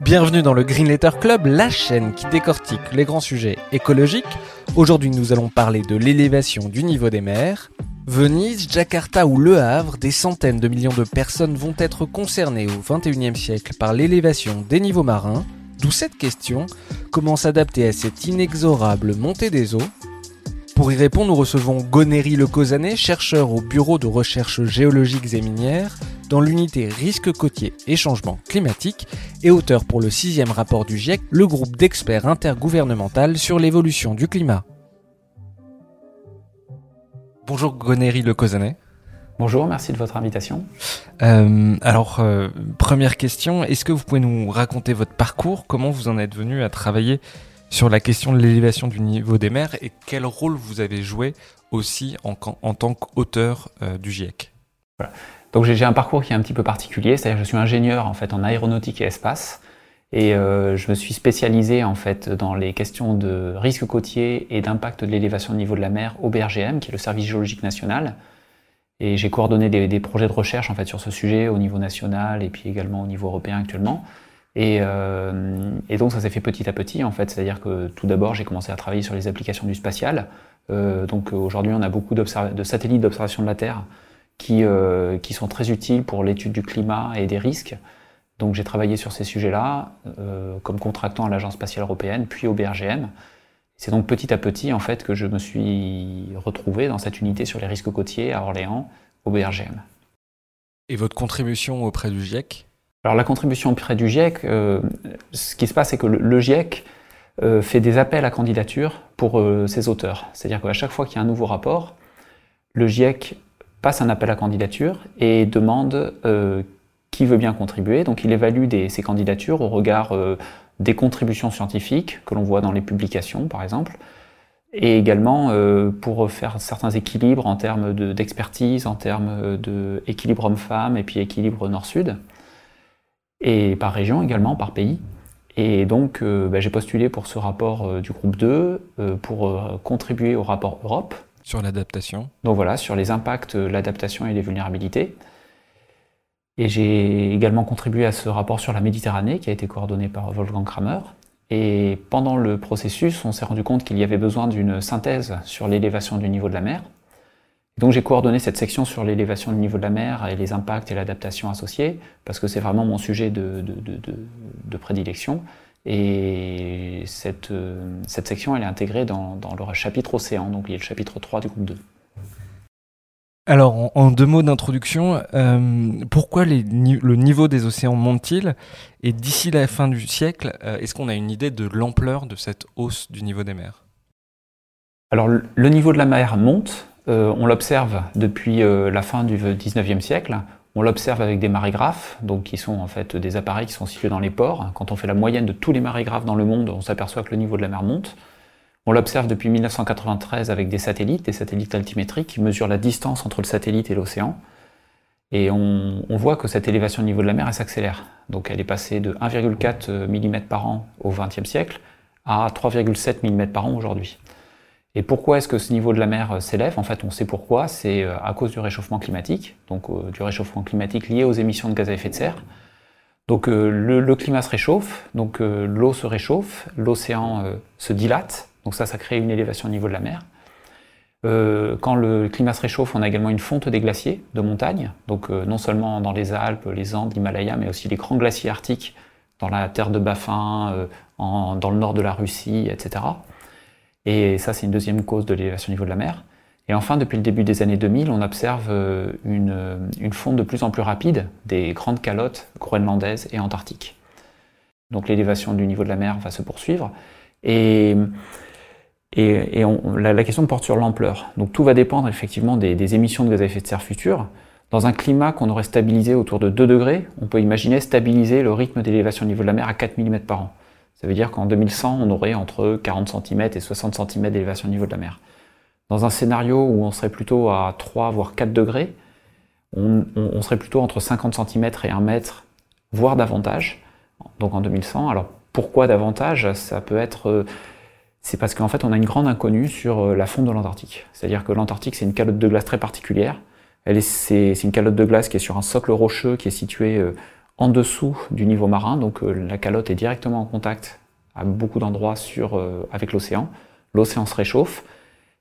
Bienvenue dans le Green Letter Club, la chaîne qui décortique les grands sujets écologiques. Aujourd'hui, nous allons parler de l'élévation du niveau des mers. Venise, Jakarta ou Le Havre, des centaines de millions de personnes vont être concernées au XXIe siècle par l'élévation des niveaux marins. D'où cette question, comment s'adapter à cette inexorable montée des eaux Pour y répondre, nous recevons Gonéry Le Cosanet, chercheur au Bureau de recherche géologiques et minières, dans l'unité risque côtier et changement climatique et auteur pour le sixième rapport du GIEC, le groupe d'experts intergouvernemental sur l'évolution du climat. Bonjour Gonéry Le Cosanet. Bonjour, merci de votre invitation. Euh, alors, euh, première question, est-ce que vous pouvez nous raconter votre parcours? Comment vous en êtes venu à travailler sur la question de l'élévation du niveau des mers et quel rôle vous avez joué aussi en, tant qu'auteur euh, du GIEC. Donc j'ai un parcours qui est un petit peu particulier, c'est-à-dire que je suis ingénieur en fait en aéronautique et espace et euh, je me suis spécialisé en fait dans les questions de risque côtier et d'impact de l'élévation du niveau de la mer au BRGM, qui est le service géologique national. Et j'ai coordonné des, des, projets de recherche en fait sur ce sujet au niveau national et puis également au niveau européen actuellement. Et, euh, et donc ça s'est fait petit à petit en fait, c'est-à-dire que tout d'abord j'ai commencé à travailler sur les applications du spatial. Euh, donc aujourd'hui on a beaucoup de satellites d'observation de la Terre qui, euh, qui sont très utiles pour l'étude du climat et des risques. Donc j'ai travaillé sur ces sujets-là comme contractant à l'Agence spatiale européenne, puis au BRGM. C'est donc petit à petit en fait que je me suis retrouvé dans cette unité sur les risques côtiers à Orléans, au BRGM. Et votre contribution auprès du GIEC Alors la contribution auprès du GIEC, euh, ce qui se passe, c'est que le, GIEC euh, fait des appels à candidature pour euh, ses auteurs. C'est-à-dire qu'à chaque fois qu'il y a un nouveau rapport, le GIEC passe un appel à candidature et demande qui veut bien contribuer. Donc il évalue des, ces candidatures au regard des contributions scientifiques que l'on voit dans les publications, par exemple, et également pour faire certains équilibres en termes d'expertise, en termes d'équilibre homme-femme et puis équilibre nord-sud, et par région également, par pays. Et donc bah, j'ai postulé pour ce rapport du groupe 2 pour contribuer au rapport Europe, sur l'adaptation Donc voilà, sur les impacts, l'adaptation et les vulnérabilités. Et j'ai également contribué à ce rapport sur la Méditerranée qui a été coordonné par Wolfgang Kramer. Et pendant le processus, on s'est rendu compte qu'il y avait besoin d'une synthèse sur l'élévation du niveau de la mer. Donc j'ai coordonné cette section sur l'élévation du niveau de la mer et les impacts et l'adaptation associés, parce que c'est vraiment mon sujet de, de, de, de prédilection. Et cette, euh, cette section, elle est intégrée dans, dans, le chapitre Océan, donc il y a le chapitre 3 du groupe 2. Alors, en, deux mots d'introduction, euh, pourquoi les, le niveau des océans monte-t-il? Et d'ici la fin du siècle, euh, est-ce qu'on a une idée de l'ampleur de cette hausse du niveau des mers? Alors, le niveau de la mer monte. Euh, on l'observe depuis euh, la fin du 19e siècle. On l'observe avec des marégraphes, donc qui sont en fait des appareils qui sont situés dans les ports. Quand on fait la moyenne de tous les marégraphes dans le monde, on s'aperçoit que le niveau de la mer monte. On l'observe depuis 1993 avec des satellites, des satellites altimétriques qui mesurent la distance entre le satellite et l'océan. Et on, voit que cette élévation du niveau de la mer, s'accélère. Donc elle est passée de 1,4 mm par an au XXe siècle à 3,7 mm par an aujourd'hui. Et pourquoi est-ce que ce niveau de la mer s'élève? En fait, on sait pourquoi. C'est à cause du réchauffement climatique, donc euh, du réchauffement climatique lié aux émissions de gaz à effet de serre. Donc euh, le, climat se réchauffe, donc euh, l'eau se réchauffe, l'océan se dilate, donc ça, ça crée une élévation au niveau de la mer. quand le climat se réchauffe, on a également une fonte des glaciers de montagne, donc non seulement dans les Alpes, les Andes, l'Himalaya, mais aussi les grands glaciers arctiques dans la terre de Baffin, dans le nord de la Russie, etc. Et ça, c'est une deuxième cause de l'élévation du niveau de la mer. Et enfin, depuis le début des années 2000, on observe euh, une, euh, une fonte de plus en plus rapide des grandes calottes groenlandaises et antarctiques. Donc l'élévation du niveau de la mer va se poursuivre. Et, la, question porte sur l'ampleur. Donc tout va dépendre effectivement des, émissions de gaz à effet de serre futures. Dans un climat qu'on aurait stabilisé autour de 2 degrés, on peut imaginer stabiliser le rythme d'élévation au niveau de la mer à 4 mm par an. Ça veut dire qu'en 2100, on aurait entre 40 cm et 60 cm d'élévation au niveau de la mer. Dans un scénario où on serait plutôt à 3 voire 4 degrés, on, serait plutôt entre 50 cm et 1 mètre, voire davantage, donc en 2100. Alors pourquoi davantage? Ça peut être... C'est parce qu'en fait on a une grande inconnue sur euh, la fonte de l'Antarctique. C'est-à-dire que l'Antarctique c'est une calotte de glace très particulière. C'est une calotte de glace qui est sur un socle rocheux qui est situé euh, en dessous du niveau marin, donc euh, la calotte est directement en contact à beaucoup d'endroits avec l'océan. L'océan se réchauffe,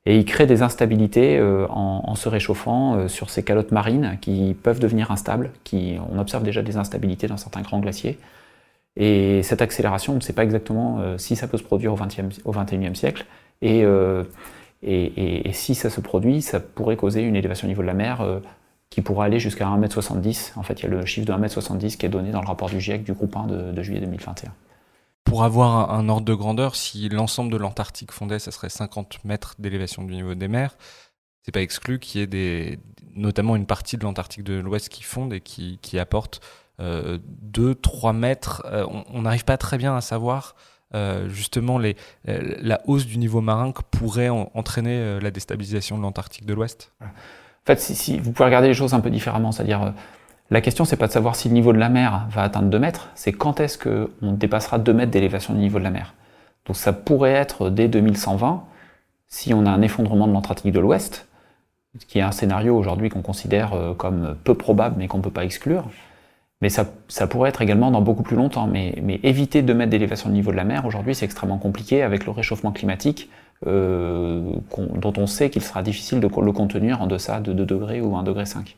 et il crée des instabilités euh, en, se réchauffant euh, sur ces calottes marines qui peuvent devenir instables. Qui, on observe déjà des instabilités dans certains grands glaciers. Et cette accélération, on ne sait pas exactement euh, si ça peut se produire au, 20e, au 21e siècle. Et, et, et, si ça se produit, ça pourrait causer une élévation au niveau de la mer qui pourrait aller jusqu'à 1m70. En fait, il y a le chiffre de 1m70 qui est donné dans le rapport du GIEC du groupe 1 de, de juillet 2021 pour avoir un, ordre de grandeur, si l'ensemble de l'Antarctique fondait, ça serait 50 mètres d'élévation du niveau des mers. C'est pas exclu qu'il y ait des, notamment une partie de l'Antarctique de l'Ouest qui fonde et qui, qui apporte 2-3 euh, mètres. Euh, on n'arrive pas très bien à savoir euh, justement les, la hausse du niveau marin que pourrait entraîner la déstabilisation de l'Antarctique de l'Ouest. Fait, si, vous pouvez regarder les choses un peu différemment, c'est-à-dire la question, c'est pas de savoir si le niveau de la mer va atteindre 2 mètres, c'est quand est-ce qu'on dépassera 2 mètres d'élévation du niveau de la mer. Donc ça pourrait être dès 2120, si on a un effondrement de l'Antarctique de l'Ouest, qui est un scénario aujourd'hui qu'on considère euh, comme peu probable mais qu'on ne peut pas exclure. Mais ça, pourrait être également dans beaucoup plus longtemps. Mais, éviter 2 mètres d'élévation du niveau de la mer, aujourd'hui, c'est extrêmement compliqué avec le réchauffement climatique, euh, dont on sait qu'il sera difficile de le contenir en deçà de 2 degrés ou 1 degré 5.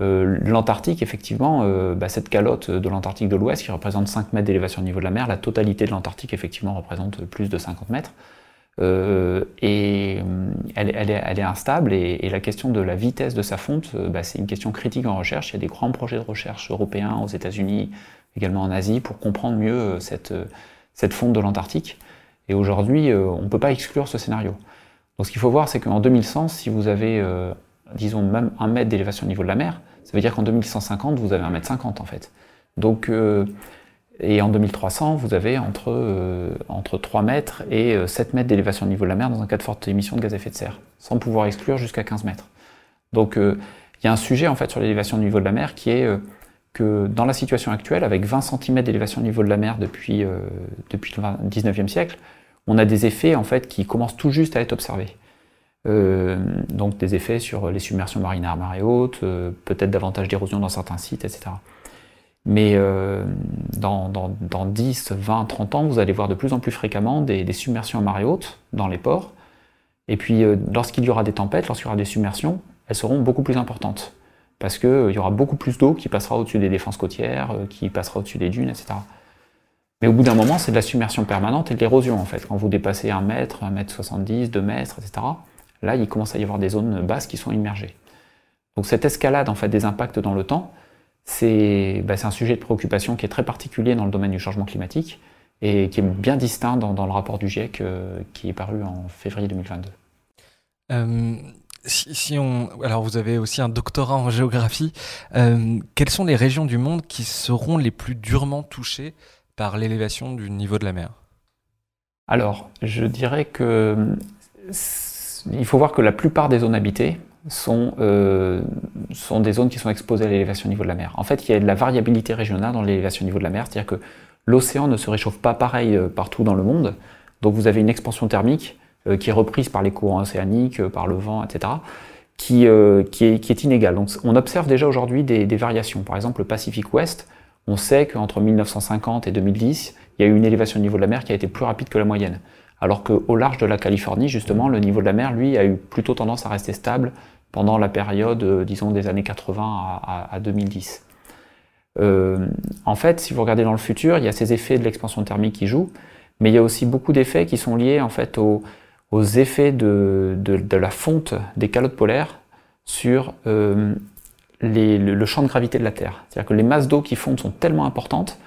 Euh, L'Antarctique, effectivement, euh, bah, cette calotte de l'Antarctique de l'Ouest qui représente 5 mètres d'élévation au niveau de la mer, la totalité de l'Antarctique, effectivement, représente plus de 50 mètres. Et elle, est, instable et, la question de la vitesse de sa fonte, bah, c'est une question critique en recherche. Il y a des grands projets de recherche européens aux États-Unis, également en Asie, pour comprendre mieux cette fonte de l'Antarctique. Et aujourd'hui, on ne peut pas exclure ce scénario. Donc ce qu'il faut voir, c'est qu'en 2100, si vous avez disons même un mètre d'élévation au niveau de la mer, ça veut dire qu'en 2150, vous avez un mètre 50 en fait. Donc, euh, et en 2300, vous avez entre, euh, entre 3 mètres et 7 euh, mètres d'élévation au niveau de la mer dans un cas de forte émission de gaz à effet de serre, sans pouvoir exclure jusqu'à 15 mètres. Donc il y a un sujet en fait sur l'élévation du niveau de la mer qui est que dans la situation actuelle, avec 20 cm d'élévation au niveau de la mer depuis, depuis le 19e siècle, on a des effets en fait qui commencent tout juste à être observés. Euh, donc des effets sur les submersions marines à marée haute, euh, peut-être davantage d'érosion dans certains sites, etc. Mais euh, dans, dans, 10, 20, 30 ans, vous allez voir de plus en plus fréquemment des, submersions à marée haute dans les ports. Et puis lorsqu'il y aura des tempêtes, lorsqu'il y aura des submersions, elles seront beaucoup plus importantes. Parce qu'il y aura beaucoup plus d'eau qui passera au-dessus des défenses côtières, qui passera au-dessus des dunes, etc. Mais au bout d'un moment, c'est de la submersion permanente et de l'érosion, en fait. Quand vous dépassez 1 mètre, 1 mètre 70, 2 mètres, etc., là, il commence à y avoir des zones basses qui sont immergées. Donc cette escalade en fait des impacts dans le temps, c'est bah, un sujet de préoccupation qui est très particulier dans le domaine du changement climatique et qui est bien distinct dans, le rapport du GIEC euh, qui est paru en février 2022. Si, on, alors vous avez aussi un doctorat en géographie. Euh, quelles sont les régions du monde qui seront les plus durement touchées par l'élévation du niveau de la mer? Alors, je dirais que il faut voir que la plupart des zones habitées sont, euh, sont des zones qui sont exposées à l'élévation au niveau de la mer. En fait, il y a de la variabilité régionale dans l'élévation au niveau de la mer, c'est-à-dire que l'océan ne se réchauffe pas pareil euh, partout dans le monde. Donc vous avez une expansion thermique qui est reprise par les courants océaniques, par le vent, etc., qui, qui, est, qui, inégale. Donc on observe déjà aujourd'hui des, variations. Par exemple, le Pacifique Ouest, on sait qu'entre 1950 et 2010, il y a eu une élévation au niveau de la mer qui a été plus rapide que la moyenne alors qu'au large de la Californie, justement, le niveau de la mer, lui, a eu plutôt tendance à rester stable pendant la période, euh, disons, des années 80 à, 2010. Euh, en fait, si vous regardez dans le futur, il y a ces effets de l'expansion thermique qui jouent, mais il y a aussi beaucoup d'effets qui sont liés en fait aux, effets de, la fonte des calottes polaires sur euh, le, champ de gravité de la Terre. C'est-à-dire que les masses d'eau qui fondent sont tellement importantes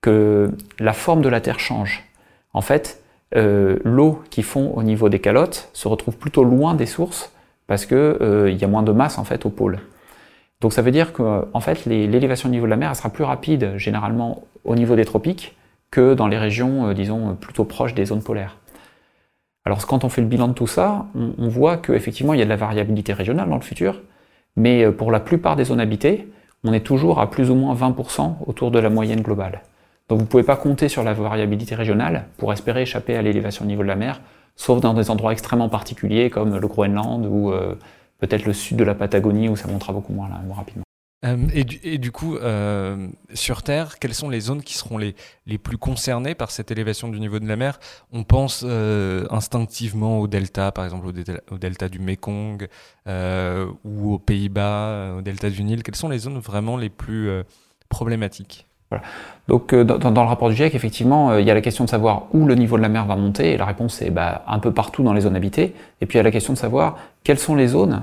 que la forme de la Terre change. En fait, euh, l'eau qui fond au niveau des calottes se retrouve plutôt loin des sources parce qu'il euh, y a moins de masse en fait au pôle. Donc ça veut dire que en fait l'élévation du niveau de la mer sera plus rapide généralement au niveau des tropiques que dans les régions, disons, plutôt proches des zones polaires. Alors quand on fait le bilan de tout ça, on, voit qu'effectivement il y a de la variabilité régionale dans le futur, mais euh, pour la plupart des zones habitées, on est toujours à plus ou moins 20% autour de la moyenne globale. Donc vous ne pouvez pas compter sur la variabilité régionale pour espérer échapper à l'élévation du niveau de la mer, sauf dans des endroits extrêmement particuliers comme le Groenland ou euh, peut-être le sud de la Patagonie où ça montera beaucoup moins, rapidement. Euh, et, du, coup, euh, sur Terre, quelles sont les zones qui seront les, les, plus concernées par cette élévation du niveau de la mer? On pense euh, instinctivement au delta, par exemple au, delta du Mekong ou aux Pays-Bas, au delta du Nil. Quelles sont les zones vraiment les plus problématiques? Voilà. Donc dans, dans, le rapport du GIEC, effectivement, il y a la question de savoir où le niveau de la mer va monter, et la réponse est bah, un peu partout dans les zones habitées. Et puis il y a la question de savoir quelles sont les zones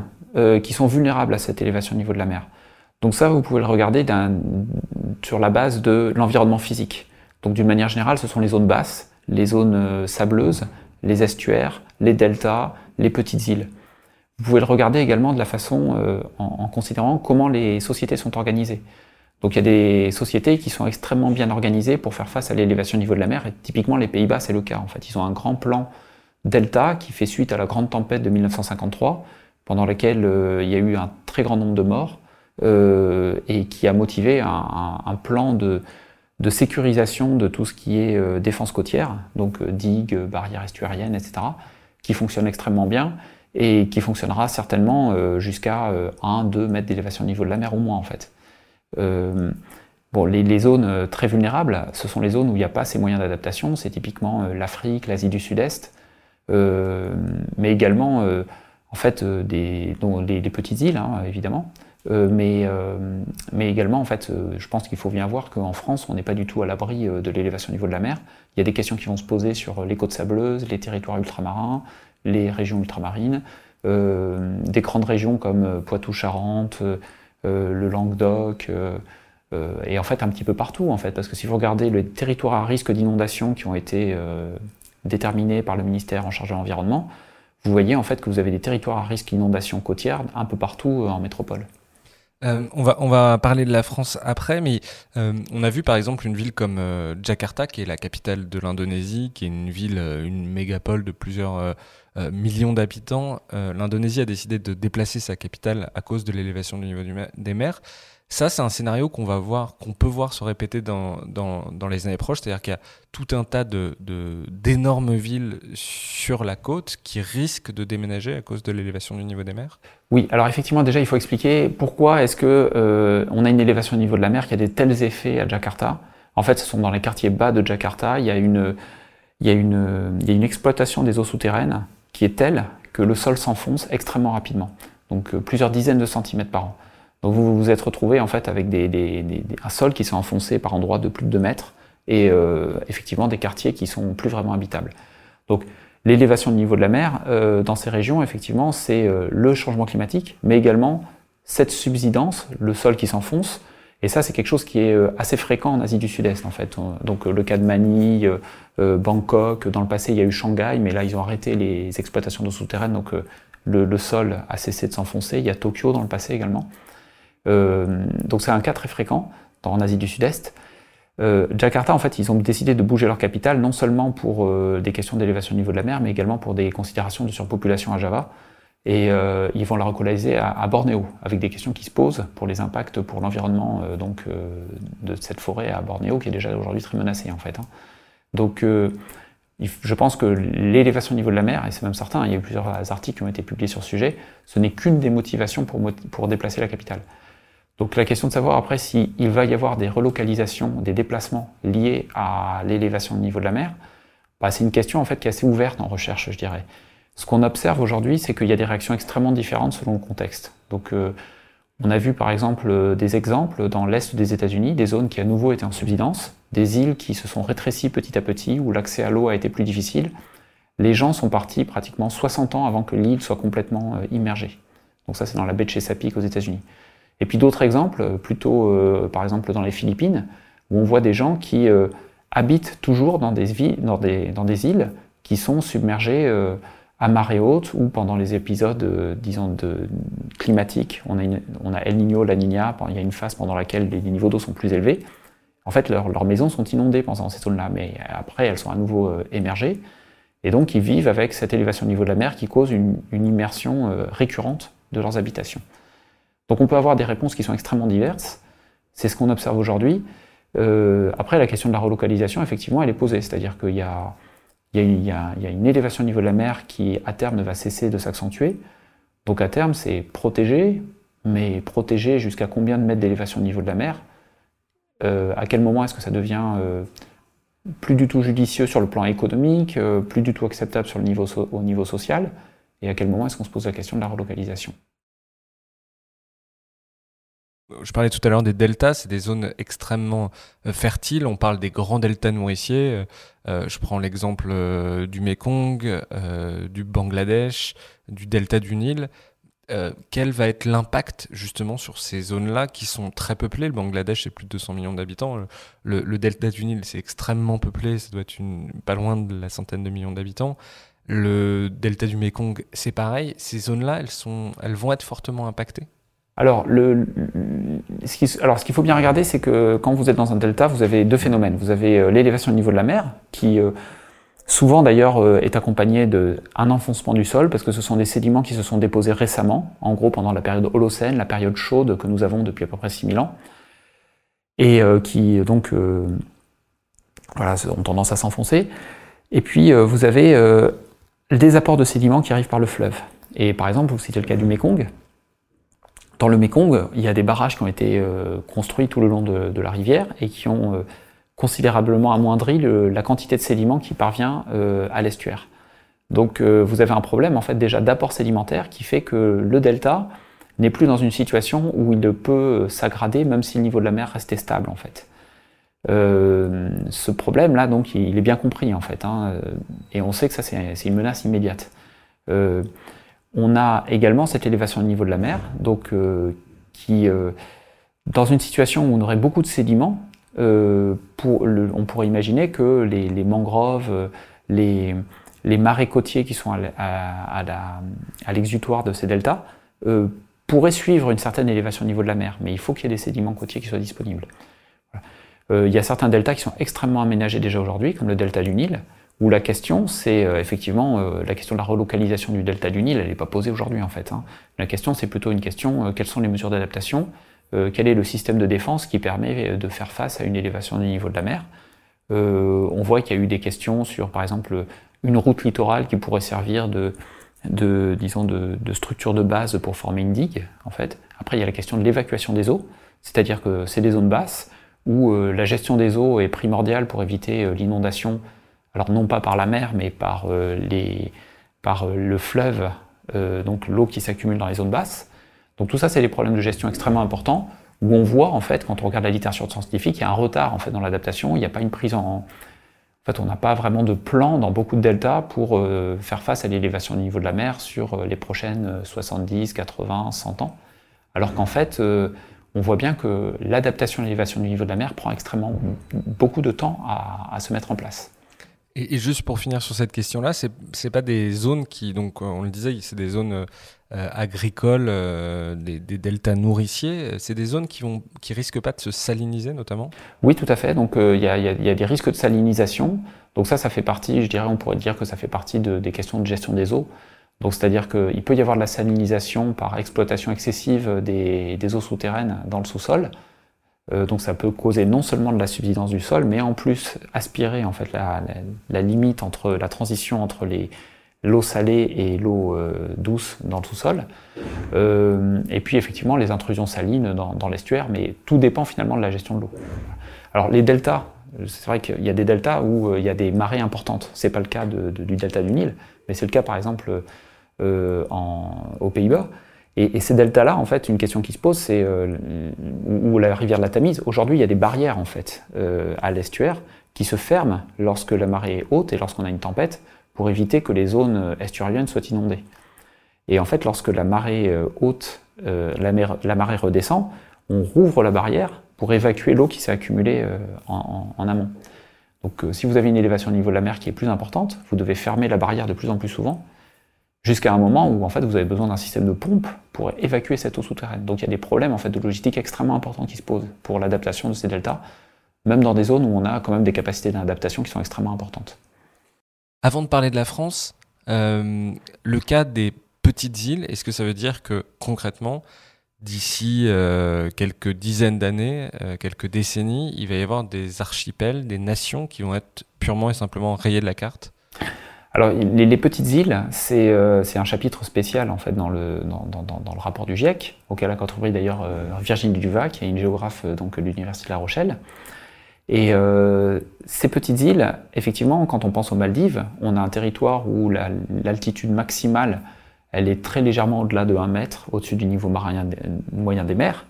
qui sont vulnérables à cette élévation du niveau de la mer. Donc ça, vous pouvez le regarder sur la base de l'environnement physique. Donc d'une manière générale, ce sont les zones basses, les zones euh, sableuses, les estuaires, les deltas, les petites îles. Vous pouvez le regarder également de la façon euh, en, considérant comment les sociétés sont organisées. Donc il y a des sociétés qui sont extrêmement bien organisées pour faire face à l'élévation du niveau de la mer, et typiquement les Pays-Bas, c'est le cas. En fait, ils ont un grand plan delta qui fait suite à la grande tempête de 1953, pendant laquelle euh, il y a eu un très grand nombre de morts. Euh, et qui a motivé un, plan de, sécurisation de tout ce qui est euh, défense côtière, donc euh, digues, barrières estuariennes, etc., qui fonctionne extrêmement bien et qui fonctionnera certainement jusqu'à 1-2 mètres d'élévation au niveau de la mer au moins en fait. bon, les, zones très vulnérables, ce sont les zones où il n'y a pas ces moyens d'adaptation, c'est typiquement l'Afrique, l'Asie du Sud-Est, mais également en fait des, des, petites îles hein, évidemment. Euh, mais, euh, mais également, en fait, euh, je pense qu'il faut bien voir qu'en France, on n'est pas du tout à l'abri de l'élévation au niveau de la mer. Il y a des questions qui vont se poser sur les côtes sableuses, les territoires ultramarins, les régions ultramarines, des grandes régions comme Poitou-Charentes, le Languedoc, et en fait un petit peu partout, en fait, parce que si vous regardez les territoires à risque d'inondation qui ont été déterminés par le ministère en charge de l'environnement, vous voyez en fait que vous avez des territoires à risque d'inondation côtière un peu partout en métropole. Euh, on, va, on va parler de la France après, mais euh, on a vu par exemple une ville comme euh, Jakarta, qui est la capitale de l'Indonésie, qui est une ville, une mégapole de plusieurs millions d'habitants. L'Indonésie a décidé de déplacer sa capitale à cause de l'élévation du niveau des mers. Ça, c'est un scénario qu'on va voir, qu'on peut voir se répéter dans, dans, dans les années proches. C'est-à-dire qu'il y a tout un tas de, d'énormes villes sur la côte qui risquent de déménager à cause de l'élévation du niveau des mers. Oui, alors effectivement, déjà, il faut expliquer pourquoi est-ce que euh, on a une élévation du niveau de la mer qui a des tels effets à Jakarta. En fait, ce sont dans les quartiers bas de Jakarta. Il y a une, exploitation des eaux souterraines qui est telle que le sol s'enfonce extrêmement rapidement. Donc euh, plusieurs dizaines de centimètres par an. Donc vous vous êtes retrouvé en fait avec des, un sol qui s'est enfoncé par endroits de plus de 2 mètres et euh, effectivement des quartiers qui sont plus vraiment habitables. Donc l'élévation du niveau de la mer euh, dans ces régions, effectivement, c'est euh, le changement climatique, mais également cette subsidence, le sol qui s'enfonce. Et ça, c'est quelque chose qui est assez fréquent en Asie du Sud-Est, en fait. Donc le cas de Manille, Bangkok, dans le passé, il y a eu Shanghai, mais là, ils ont arrêté les exploitations d'eau souterraine, donc le, le, sol a cessé de s'enfoncer. Il y a Tokyo dans le passé également. Euh, donc c'est un cas très fréquent en Asie du Sud-Est. Euh, Jakarta, en fait, ils ont décidé de bouger leur capitale, non seulement pour euh, des questions d'élévation au niveau de la mer, mais également pour des considérations de surpopulation à Java. Et ils vont la relocaliser à, Bornéo, avec des questions qui se posent pour les impacts pour l'environnement donc de cette forêt à Bornéo, qui est déjà aujourd'hui très menacée, en fait. Hein. Donc, je pense que l'élévation au niveau de la mer, et c'est même certain, il y a eu plusieurs articles qui ont été publiés sur ce sujet, ce n'est qu'une des motivations pour déplacer la capitale. Donc la question de savoir après s'il va y avoir des relocalisations, des déplacements liés à l'élévation du niveau de la mer, bah, c'est une question en fait qui est assez ouverte en recherche, je dirais. Ce qu'on observe aujourd'hui, c'est qu'il y a des réactions extrêmement différentes selon le contexte. Donc euh, on a vu par exemple euh, des exemples dans l'est des États-Unis, des zones qui à nouveau étaient en subsidence, des îles qui se sont rétrécies petit à petit, où l'accès à l'eau a été plus difficile. Les gens sont partis pratiquement 60 ans avant que l'île soit complètement euh, immergée. Donc ça c'est dans la baie de Chesapeake aux États-Unis. Et puis d'autres exemples, plutôt euh, par exemple dans les Philippines, où on voit des gens qui euh, habitent toujours dans des, des, dans des, îles qui sont submergées euh, à marée haute ou pendant les épisodes, disons, de, climatiques. On a, on a El Niño, La Niña, il y a une phase pendant laquelle les niveaux d'eau sont plus élevés. En fait, leurs maisons sont inondées pendant ces zones-là, mais après, elles sont à nouveau émergées. Et donc, ils vivent avec cette élévation au niveau de la mer qui cause une, immersion euh, récurrente de leurs habitations. Donc, on peut avoir des réponses qui sont extrêmement diverses. C'est ce qu'on observe aujourd'hui. Euh, après, la question de la relocalisation, effectivement, elle est posée. C'est-à-dire qu'il y, a, une élévation au niveau de la mer qui, à terme, ne va cesser de s'accentuer. Donc, à terme, c'est protéger, mais protéger jusqu'à combien de mètres d'élévation au niveau de la mer? Euh, À quel moment est-ce que ça devient plus du tout judicieux sur le plan économique, euh, plus du tout acceptable sur le au niveau social, et à quel moment est-ce qu'on se pose la question de la relocalisation? Je parlais tout à l'heure des deltas, c'est des zones extrêmement euh, fertiles. On parle des grands deltas nourriciers. Euh, je prends l'exemple du Mekong, du Bangladesh, du delta du Nil. Euh, quel va être l'impact justement sur ces zones-là qui sont très peuplées? Le Bangladesh, c'est plus de 200 millions d'habitants. Le, delta du Nil, c'est extrêmement peuplé, ça doit être pas loin de la centaine de millions d'habitants. Le delta du Mekong, c'est pareil. Ces zones-là, elles, elles vont être fortement impactées? Alors, ce qu'il faut bien regarder, c'est que quand vous êtes dans un delta, vous avez deux phénomènes. Vous avez euh, l'élévation au niveau de la mer, qui euh, souvent d'ailleurs euh, est accompagné d'un enfoncement du sol, parce que ce sont des sédiments qui se sont déposés récemment, en gros pendant la période Holocène, la période chaude que nous avons depuis à peu près 6000 ans, et euh, qui donc euh, voilà, ont tendance à s'enfoncer. Et puis vous avez des apports de sédiments qui arrivent par le fleuve. Et par exemple, vous citez le cas du Mekong. Dans le Mekong, il y a des barrages qui ont été construits tout le long de, la rivière et qui ont considérablement amoindri la quantité de sédiments qui parvient euh, à l'estuaire. Donc euh, vous avez un problème en fait déjà d'apport sédimentaire qui fait que le delta n'est plus dans une situation où il peut s'aggrader même si le niveau de la mer restait stable en fait. Euh, ce problème là donc il est bien compris en fait hein, et on sait que ça c'est une menace immédiate. On a également cette élévation du niveau de la mer donc qui dans une situation où on aurait beaucoup de sédiments euh, on pourrait imaginer que les, mangroves, euh, les, marais côtiers qui sont à, l'exutoire de ces deltas euh, pourraient suivre une certaine élévation au niveau de la mer, mais il faut qu'il y ait des sédiments côtiers qui soient disponibles. il y a certains deltas qui sont extrêmement aménagés déjà aujourd'hui, comme le delta du Nil, où la question, c'est effectivement la question de la relocalisation du delta du Nil, elle n'est pas posée aujourd'hui en fait. Hein. La question, c'est plutôt une question, quelles sont les mesures d'adaptation euh, quel est le système de défense qui permet de faire face à une élévation du niveau de la mer. Euh, on voit qu'il y a eu des questions sur, par exemple, une route littorale qui pourrait servir de, disons, de, structure de base pour former une digue, en fait. Après, il y a la question de l'évacuation des eaux, c'est-à-dire que c'est des zones basses où euh, la gestion des eaux est primordiale pour éviter l'inondation, alors non pas par la mer, mais par, les, par le fleuve, donc l'eau qui s'accumule dans les zones basses. Donc tout ça, c'est des problèmes de gestion extrêmement importants, où on voit, en fait, quand on regarde la littérature scientifique, il y a un retard, en fait, dans l'adaptation, il n'y a pas une prise en... En fait, on n'a pas vraiment de plan dans beaucoup de deltas pour euh, faire face à l'élévation du niveau de la mer sur euh, les prochaines 70, 80, 100 ans. Alors qu'en fait, euh, on voit bien que l'adaptation à l'élévation du niveau de la mer prend extrêmement beaucoup de temps à, se mettre en place. Et, juste pour finir sur cette question-là, c'est n'est pas des zones qui, donc on le disait, c'est des zones euh, agricoles, euh, des, deltas nourriciers, c'est des zones qui vont, qui risquent pas de se saliniser notamment? Oui, tout à fait. Donc euh, il y, a, des risques de salinisation. Donc ça, ça fait partie, je dirais, on pourrait dire que ça fait partie des questions de gestion des eaux. Donc c'est-à-dire qu'il peut y avoir de la salinisation par exploitation excessive des, eaux souterraines dans le sous-sol. Donc ça peut causer non seulement de la subsidence du sol, mais en plus aspirer en fait la limite entre la transition entre les, l'eau salée et l'eau euh, douce dans le sous-sol. Euh, et puis effectivement les intrusions salines dans, l'estuaire, mais tout dépend finalement de la gestion de l'eau. Alors les deltas, c'est vrai qu'il y a des deltas où euh, il y a des marées importantes. C'est pas le cas du delta du Nil, mais c'est le cas par exemple aux Pays-Bas. Et, ces deltas-là, en fait, une question qui se pose, c'est où, la rivière de la Tamise. Aujourd'hui, il y a des barrières en fait à l'estuaire qui se ferment lorsque la marée est haute et lorsqu'on a une tempête pour éviter que les zones estuariennes soient inondées. Et en fait, lorsque la marée euh, haute, euh, la, marée redescend, on rouvre la barrière pour évacuer l'eau qui s'est accumulée euh, en, amont. Donc si vous avez une élévation au niveau de la mer qui est plus importante, vous devez fermer la barrière de plus en plus souvent. Jusqu'à un moment où en fait vous avez besoin d'un système de pompe pour évacuer cette eau souterraine. Donc il y a des problèmes en fait de logistique extrêmement importants qui se posent pour l'adaptation de ces deltas, même dans des zones où on a quand même des capacités d'adaptation qui sont extrêmement importantes. Avant de parler de la France, euh, le cas des petites îles, est-ce que ça veut dire que concrètement, d'ici euh, quelques dizaines d'années, euh, quelques décennies, il va y avoir des archipels, des nations qui vont être purement et simplement rayées de la carte? Alors, les, petites îles, euh, c'est un chapitre spécial en fait dans le, rapport du GIEC, auquel a contribué d'ailleurs Virginie Duva, qui est une géographe donc, de l'Université de La Rochelle. Et ces petites îles, effectivement, quand on pense aux Maldives, on a un territoire où l'altitude maximale elle est très légèrement au-delà de 1 mètre au-dessus du niveau moyen des mers.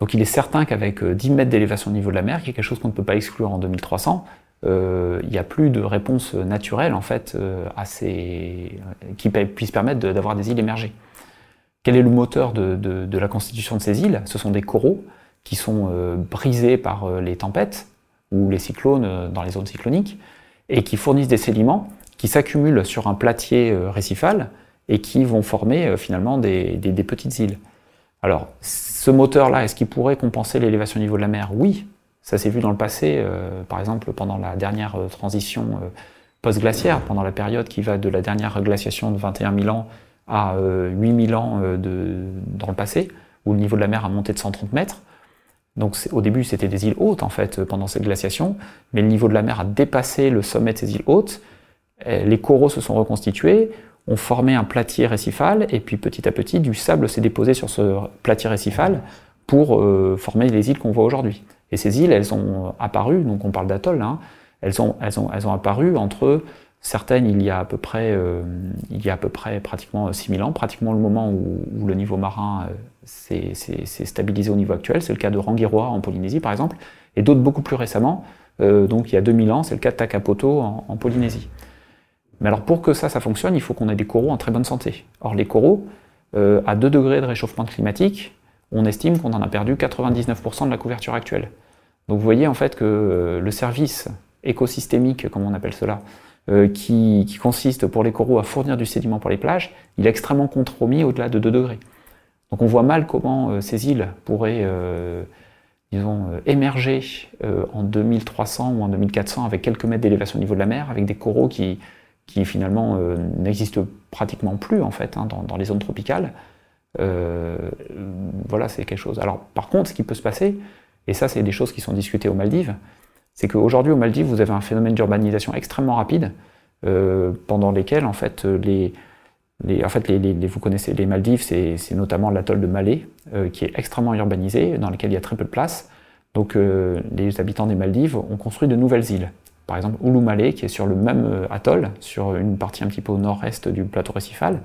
Donc il est certain qu'avec 10 euh, mètres d'élévation au niveau de la mer, qui est quelque chose qu'on ne peut pas exclure en 2300, euh, il n'y a plus de réponse naturelle en fait euh, ces... qui puisse permettre d'avoir des îles émergées. Quel est le moteur de, la constitution de ces îles? Ce sont des coraux qui sont brisés par les tempêtes ou les cyclones dans les zones cycloniques et qui fournissent des sédiments qui s'accumulent sur un platier récifal et qui vont former euh, finalement des, petites îles. Alors, ce moteur-là, est-ce qu'il pourrait compenser l'élévation au niveau de la mer? Oui, ça s'est vu dans le passé, euh, par exemple pendant la dernière euh, transition post-glaciaire, pendant la période qui va de la dernière glaciation de 21 000 ans à 8 000 ans dans le passé, où le niveau de la mer a monté de 130 mètres. Donc au début, c'était des îles hautes en fait pendant cette glaciation, mais le niveau de la mer a dépassé le sommet de ces îles hautes. Les coraux se sont reconstitués, on formait un platier récifal, et puis petit à petit, du sable s'est déposé sur ce platier récifal pour euh, former les îles qu'on voit aujourd'hui. Et ces îles, elles ont apparu, donc on parle d'atoll, hein, elles, ont, apparu entre certaines il y a à peu près, euh, il y a à peu près pratiquement 6000 ans, pratiquement le moment où, le niveau marin euh, s'est stabilisé au niveau actuel. C'est le cas de Rangiroa en Polynésie par exemple, et d'autres beaucoup plus récemment, donc il y a 2000 ans, c'est le cas de Takapoto en Polynésie. Mais alors pour que ça, ça fonctionne, il faut qu'on ait des coraux en très bonne santé. Or les coraux, euh, à 2 degrés de réchauffement climatique, on estime qu'on en a perdu 99% de la couverture actuelle. Donc vous voyez en fait que euh, le service écosystémique, comme on appelle cela, euh, qui, consiste pour les coraux à fournir du sédiment pour les plages, il est extrêmement compromis au-delà de 2 degrés. Donc on voit mal comment ces îles pourraient, disons, émerger en 2300 ou en 2400 avec quelques mètres d'élévation au niveau de la mer, avec des coraux qui, qui finalement euh, n'existe pratiquement plus en fait hein, dans, les zones tropicales. Euh, voilà, c'est quelque chose. Alors par contre, ce qui peut se passer, et ça c'est des choses qui sont discutées aux Maldives, c'est qu'aujourd'hui aux Maldives, vous avez un phénomène d'urbanisation extrêmement rapide, euh, pendant lesquels en fait vous connaissez les Maldives, c'est notamment l'atoll de Malé, qui est extrêmement urbanisé, dans lequel il y a très peu de place. Donc les habitants des Maldives ont construit de nouvelles îles par exemple Ulumale, qui est sur le même euh, atoll, sur une partie un petit peu au nord-est du plateau récifal.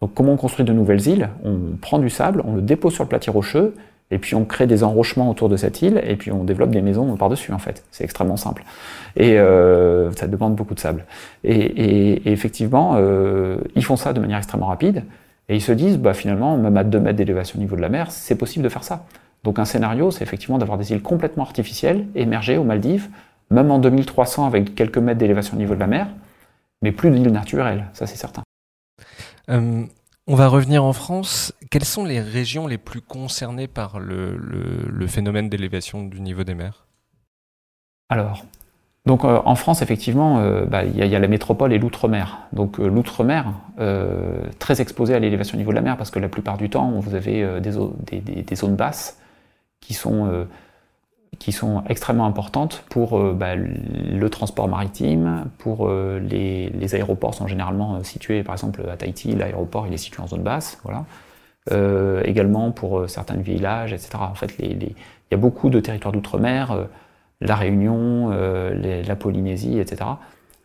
Donc comment on construit de nouvelles îles? On prend du sable, on le dépose sur le platier rocheux, et puis on crée des enrochements autour de cette île, et puis on développe des maisons par-dessus en fait. C'est extrêmement simple. Et euh, ça demande beaucoup de sable. Et, effectivement, euh, ils font ça de manière extrêmement rapide, et ils se disent, bah, finalement, même à 2 mètres d'élévation au niveau de la mer, c'est possible de faire ça. Donc un scénario, c'est effectivement d'avoir des îles complètement artificielles, émergées aux Maldives, même en 2300 avec quelques mètres d'élévation au niveau de la mer, mais plus d'îles naturelles, ça c'est certain. Euh, on va revenir en France. Quelles sont les régions les plus concernées par le, phénomène d'élévation du niveau des mers? Alors, donc euh, en France, effectivement, euh, bah, il y, a la métropole et l'outre-mer. Donc l'outre-mer, très exposé à l'élévation au niveau de la mer, parce que la plupart du temps, vous avez des, zones basses qui sont qui sont extrêmement importantes pour euh, bah, le transport maritime, pour euh, les, aéroports sont généralement euh, situés, par exemple à Tahiti, l'aéroport il est situé en zone basse, voilà. également pour certains villages, etc. En fait, il y a beaucoup de territoires d'outre-mer, la Réunion, la Polynésie, etc.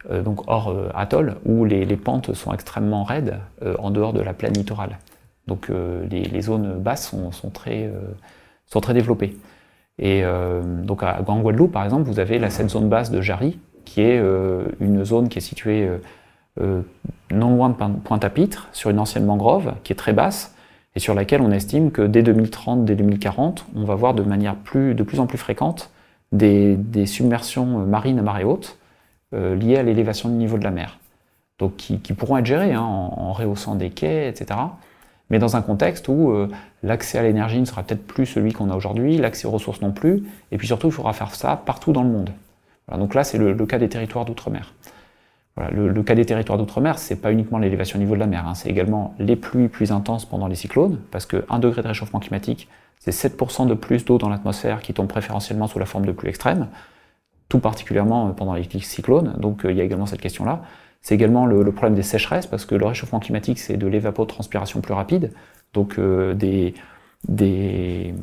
donc hors atoll, où les, pentes sont extrêmement raides en dehors de la plaine littorale. Donc les, zones basses sont, très, sont très développées. Et euh, donc à, en Guadeloupe, par exemple, vous avez la, cette zone basse de Jarry, qui est euh, une zone qui est située euh, non loin de Pointe-à-Pitre, sur une ancienne mangrove, qui est très basse, et sur laquelle on estime que dès 2030, dès 2040, on va voir de manière plus, de plus en plus fréquente des, des submersions marines à marée haute liées à l'élévation du niveau de la mer. donc qui, pourront être gérés hein, en, rehaussant des quais, etc. Mais dans un contexte où euh, l'accès à l'énergie ne sera peut-être plus celui qu'on a aujourd'hui, l'accès aux ressources non plus, et puis surtout il faudra faire ça partout dans le monde. donc là c'est le, cas des territoires d'outre-mer. le, cas des territoires d'outre-mer, c'est pas uniquement l'élévation au niveau de la mer, hein, c'est également les pluies plus intenses pendant les cyclones, parce que 1 degré de réchauffement climatique, c'est 7% de plus d'eau dans l'atmosphère qui tombe préférentiellement sous la forme de pluie extrême, tout particulièrement pendant les cyclones, donc euh, il y a également cette question-là. C'est également le, problème des sécheresses, parce que le réchauffement climatique, c'est de l'évapotranspiration plus rapide, donc euh, des, des,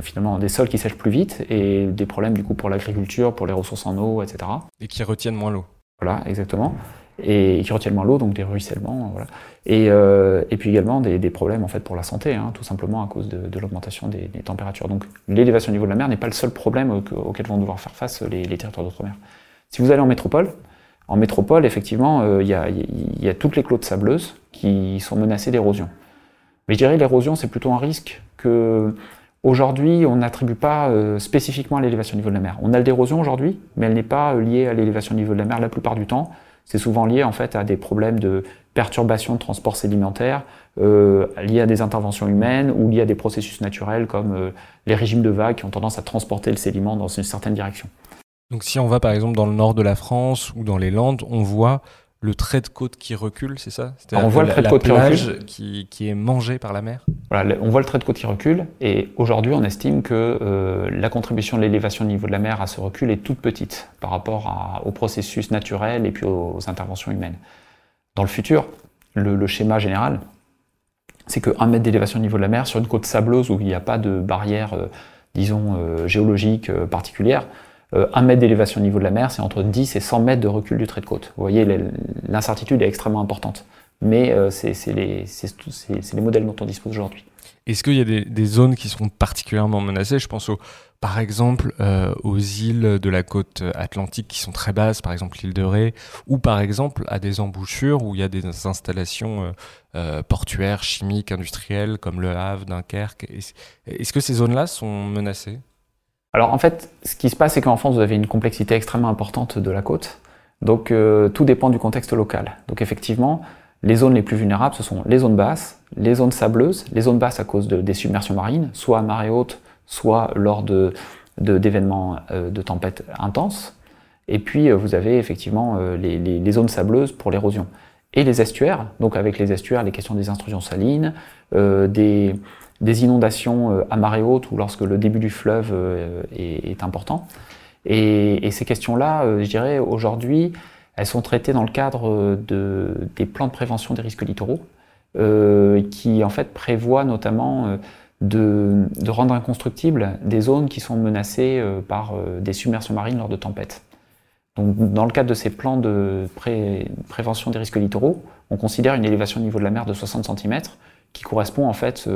finalement, des sols qui sèchent plus vite, et des problèmes du coup pour l'agriculture, pour les ressources en eau, etc. Et qui retiennent moins l'eau. Voilà, exactement. Et qui retiennent moins l'eau, donc des ruissellements, voilà. Et, euh, et puis également des, des, problèmes en fait pour la santé, hein, tout simplement à cause de, de l'augmentation des, des, températures. Donc l'élévation au niveau de la mer n'est pas le seul problème auquel vont devoir faire face les, les territoires d'outre-mer. Si vous allez en métropole, en métropole, effectivement, euh, il y, a, toutes les clottes sableuses qui sont menacées d'érosion. Mais je dirais l'érosion, c'est plutôt un risque que aujourd'hui on n'attribue pas euh, spécifiquement à l'élévation du niveau de la mer. On a l'érosion aujourd'hui, mais elle n'est pas liée à l'élévation du niveau de la mer la plupart du temps. C'est souvent lié en fait à des problèmes de perturbation de transport sédimentaire, euh, liés à des interventions humaines ou liés à des processus naturels comme les régimes de vagues qui ont tendance à transporter le sédiment dans une certaine direction. Donc si on va par exemple dans le nord de la France ou dans les Landes, on voit le trait de côte qui recule, c'est ça? On voit le trait de côte qui Qui, est mangé par la mer? Voilà, on voit le trait de côte qui recule, et aujourd'hui on estime que euh, la contribution de l'élévation du niveau de la mer à ce recul est toute petite par rapport au processus naturel et puis aux, interventions humaines. Dans le futur, le, schéma général, c'est que 1 mètre d'élévation au niveau de la mer sur une côte sableuse où il n'y a pas de barrière, euh, disons, euh, géologique particulière, euh, un mètre d'élévation au niveau de la mer, c'est entre 10 et 100 mètres de recul du trait de côte. Vous voyez, l'incertitude est extrêmement importante. Mais euh, c'est les, les, modèles dont on dispose aujourd'hui. Est-ce qu'il y a des, zones qui sont particulièrement menacées? Je pense par exemple euh, aux îles de la côte atlantique qui sont très basses, par exemple l'île de Ré, ou par exemple à des embouchures où il y a des installations portuaires, chimiques, industrielles, comme le Havre, Dunkerque. Est-ce que ces zones-là sont menacées? Alors en fait, ce qui se passe, c'est qu'en France, vous avez une complexité extrêmement importante de la côte. Donc euh, tout dépend du contexte local. Donc effectivement, les zones les plus vulnérables, ce sont les zones basses, les zones sableuses, les zones basses à cause de, des submersions marines, soit à marée haute, soit lors d'événements de, de, tempêtes intenses. Et puis euh, vous avez effectivement euh, les, zones sableuses pour l'érosion. Et les estuaires, donc avec les estuaires, les questions des intrusions salines, des, des inondations euh, à marée haute ou lorsque le début du fleuve euh, est, important. Et, ces questions-là, euh, je dirais, aujourd'hui, elles sont traitées dans le cadre de, des plans de prévention des risques littoraux, qui en fait prévoient notamment de, rendre inconstructibles des zones qui sont menacées par des submersions marines lors de tempêtes. Donc, dans le cadre de ces plans de prévention des risques littoraux, on considère une élévation au niveau de la mer de 60 cm, qui correspond en fait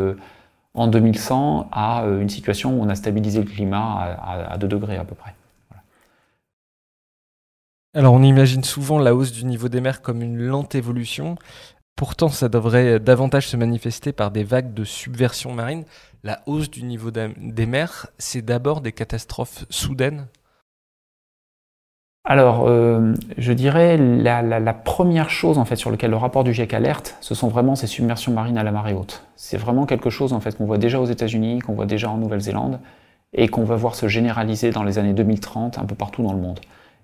en 2100 à euh, une situation où on a stabilisé le climat à, 2 degrés à peu près. Alors on imagine souvent la hausse du niveau des mers comme une lente évolution. Pourtant, ça devrait davantage se manifester par des vagues de subversion marine. La hausse du niveau des mers, c'est d'abord des catastrophes soudaines alors, euh, je dirais la, première chose en fait sur laquelle le rapport du GIEC alerte, ce sont vraiment ces submersions marines à la marée haute. C'est vraiment quelque chose en fait qu'on voit déjà aux États-Unis, qu'on voit déjà en Nouvelle-Zélande, et qu'on va voir se généraliser dans les années 2030 un peu partout dans le monde.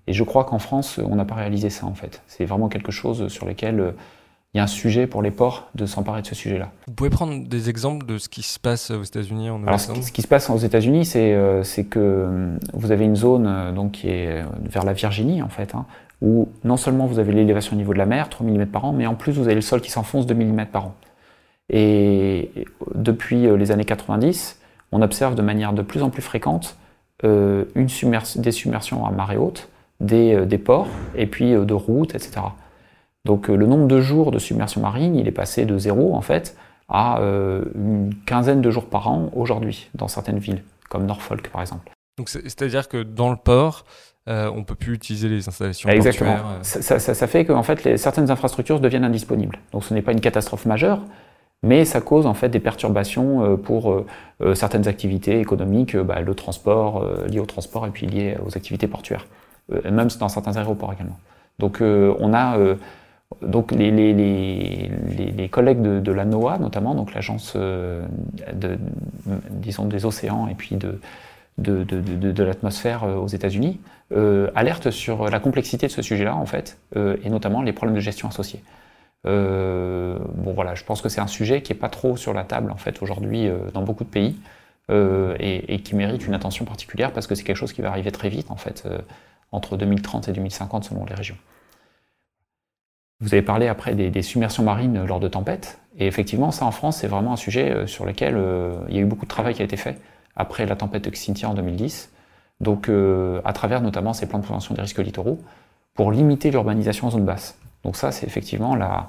Et je crois qu'en France, on n'a pas réalisé ça en fait. C'est vraiment quelque chose sur lequel euh, il y a un sujet pour les ports de s'emparer de ce sujet-là. Vous pouvez prendre des exemples de ce qui se passe aux États-Unis en Alors, ce, qui, se passe aux États-Unis, c'est euh, que euh, vous avez une zone euh, donc, qui est vers la Virginie, en fait, hein, où non seulement vous avez l'élévation au niveau de la mer, 3 mm par an, mais en plus vous avez le sol qui s'enfonce 2 mm par an. Et depuis les années 90, on observe de manière de plus en plus fréquente une des submersions à marée haute, des, des ports, et puis de routes, etc. Donc euh, le nombre de jours de submersion marine, il est passé de zéro en fait à euh, une quinzaine de jours par an aujourd'hui dans certaines villes, comme Norfolk par exemple. Donc c'est-à-dire que dans le port, euh, on peut plus utiliser les installations Exactement. Ça, ça, fait que en fait, les, certaines infrastructures deviennent indisponibles. Donc ce n'est pas une catastrophe majeure, mais ça cause en fait des perturbations pour certaines activités économiques, bah, le transport, lié au transport et puis lié aux activités portuaires, même dans certains aéroports également. Donc on a Donc les, collègues de, la NOAA, notamment, donc l'agence disons, des océans et puis de, l'atmosphère aux États-Unis, alertent sur la complexité de ce sujet-là, en fait, et notamment les problèmes de gestion associés. bon voilà, je pense que c'est un sujet qui n'est pas trop sur la table, en fait, aujourd'hui, dans beaucoup de pays. Euh, et, qui mérite une attention particulière parce que c'est quelque chose qui va arriver très vite, en fait, euh, entre 2030 et 2050 selon les régions. Vous avez parlé après des, submersions marines lors de tempêtes, et effectivement, ça en France, c'est vraiment un sujet euh, sur lequel il y a eu beaucoup de travail qui a été fait après la tempête de Xynthia en 2010, donc à travers notamment ces plans de prévention des risques littoraux, pour limiter l'urbanisation en zone basse. Donc ça, c'est effectivement la,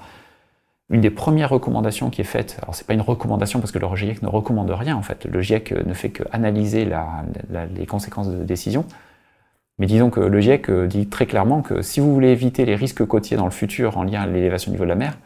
une des premières recommandations qui est faite, alors c'est pas une recommandation parce que le GIEC ne recommande rien en fait, le GIEC ne fait qu'analyser les conséquences de décision, mais disons que le GIEC dit très clairement que si vous voulez éviter les risques côtiers dans le futur en lien à l'élévation du niveau de la mer,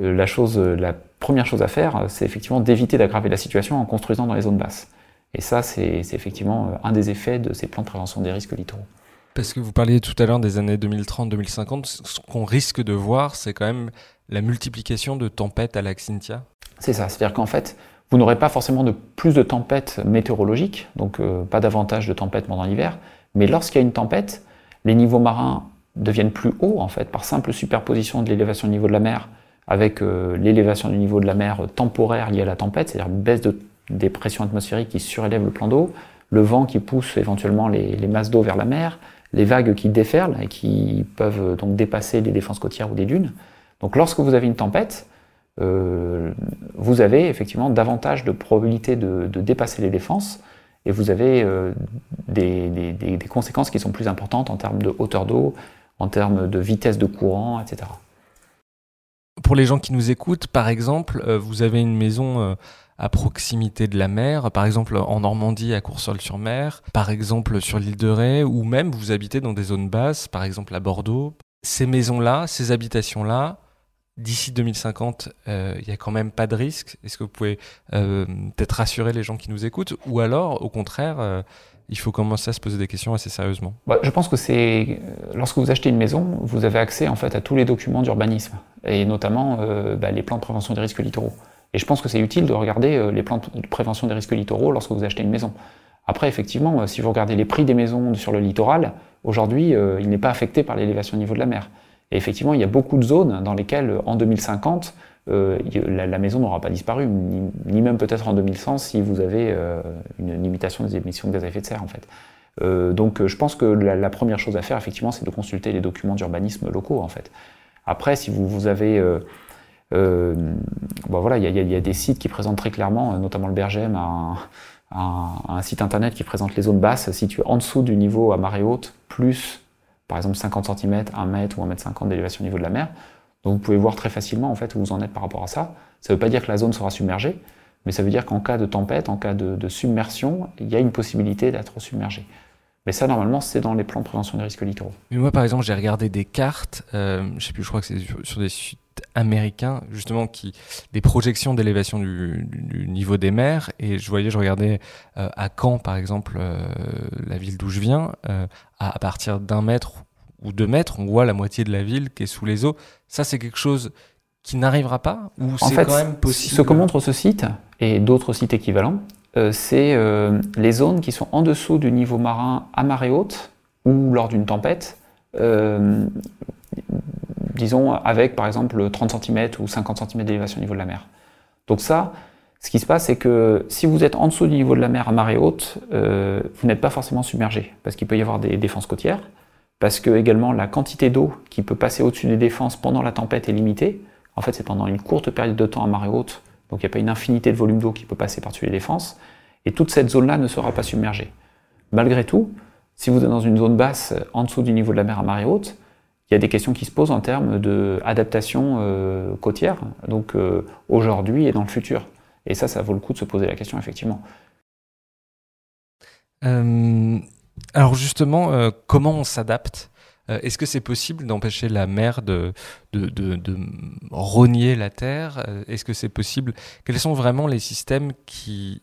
euh, la, chose, la première chose à faire, c'est effectivement d'éviter d'aggraver la situation en construisant dans les zones basses. Et ça, c'est effectivement un des effets de ces plans de prévention des risques littoraux. Parce que vous parliez tout à l'heure des années 2030-2050, ce qu'on risque de voir, c'est quand même la multiplication de tempêtes à la Xintia C'est ça, c'est-à-dire qu'en fait, vous n'aurez pas forcément de plus de tempêtes météorologiques, donc euh, pas davantage de tempêtes pendant l'hiver, mais lorsqu'il y a une tempête, les niveaux marins deviennent plus hauts en fait par simple superposition de l'élévation du niveau de la mer avec euh, l'élévation du niveau de la mer temporaire liée à la tempête, c'est-à-dire baisse de, des pressions atmosphériques qui surélèvent le plan d'eau, le vent qui pousse éventuellement les, les masses d'eau vers la mer, les vagues qui déferlent et qui peuvent euh, donc dépasser les défenses côtières ou des dunes. Donc lorsque vous avez une tempête, euh, vous avez effectivement davantage de probabilité de, dépasser les défenses et vous avez euh, des, conséquences qui sont plus importantes en termes de hauteur d'eau, en termes de vitesse de courant, etc. Pour les gens qui nous écoutent, par exemple, euh, vous avez une maison à proximité de la mer, par exemple en Normandie à Coursol-sur-Mer, par exemple sur l'île de Ré, ou même vous habitez dans des zones basses, par exemple à Bordeaux. Ces maisons-là, ces habitations-là, d'ici 2050, euh, il n'y a quand même pas de risque Est-ce que vous pouvez euh, peut-être rassurer les gens qui nous écoutent Ou alors, au contraire, euh, il faut commencer à se poser des questions assez sérieusement? Bah, Je pense que c'est lorsque vous achetez une maison, vous avez accès en fait à tous les documents d'urbanisme et notamment bah, les plans de prévention des risques littoraux. Et je pense que c'est utile de regarder les plans de prévention des risques littoraux lorsque vous achetez une maison. Après, effectivement, si vous regardez les prix des maisons sur le littoral, aujourd'hui, il n'est pas affecté par l'élévation du niveau de la mer. Et effectivement, il y a beaucoup de zones dans lesquelles, en 2050, euh, la, maison n'aura pas disparu, ni, même peut-être en 2100 si vous avez euh, une limitation des émissions de gaz à effet de serre, en fait. Euh, donc, je pense que la, première chose à faire, effectivement, c'est de consulter les documents d'urbanisme locaux, en fait. Après, si vous, vous avez bon, voilà, il y, a des sites qui présentent très clairement, notamment le Bergem, un, un, site internet qui présente les zones basses situées en dessous du niveau à marée haute, plus par exemple 50 cm, 1 mètre ou 1 mètre 50 d'élévation au niveau de la mer. Donc vous pouvez voir très facilement en fait où vous en êtes par rapport à ça. Ça ne veut pas dire que la zone sera submergée, mais ça veut dire qu'en cas de tempête, en cas de, submersion, il y a une possibilité d'être submergé. Mais ça, normalement, c'est dans les plans de prévention des risques littoraux. Mais moi, par exemple, j'ai regardé des cartes, euh, je sais plus, je crois que c'est sur, des sites américains, justement, qui des projections d'élévation du, niveau des mers. Et je voyais, je regardais euh, à Caen, par exemple, euh, la ville d'où je viens, euh, à, partir d'un mètre ou deux mètres, on voit la moitié de la ville qui est sous les eaux. Ça, c'est quelque chose qui n'arrivera pas ou c'est quand même possible? Ce que montre ce site et d'autres sites équivalents, c'est les zones qui sont en dessous du niveau marin à marée haute ou lors d'une tempête, disons avec par exemple 30 cm ou 50 cm d'élévation au niveau de la mer. Donc ça, ce qui se passe, c'est que si vous êtes en dessous du niveau de la mer à marée haute, vous n'êtes pas forcément submergé, parce qu'il peut y avoir des défenses côtières, parce que également la quantité d'eau qui peut passer au-dessus des défenses pendant la tempête est limitée. En fait, c'est pendant une courte période de temps à marée haute donc il n'y a pas une infinité de volume d'eau qui peut passer par-dessus les défenses, et toute cette zone-là ne sera pas submergée. Malgré tout, si vous êtes dans une zone basse en dessous du niveau de la mer à marée haute, il y a des questions qui se posent en termes d'adaptation euh, côtière, donc euh, aujourd'hui et dans le futur. Et ça, ça vaut le coup de se poser la question, effectivement. Euh, alors justement, comment on s'adapte? Euh, est-ce que c'est possible d'empêcher la mer de, de, rogner la terre? Euh, Est-ce que c'est possible? Quels sont vraiment les systèmes qui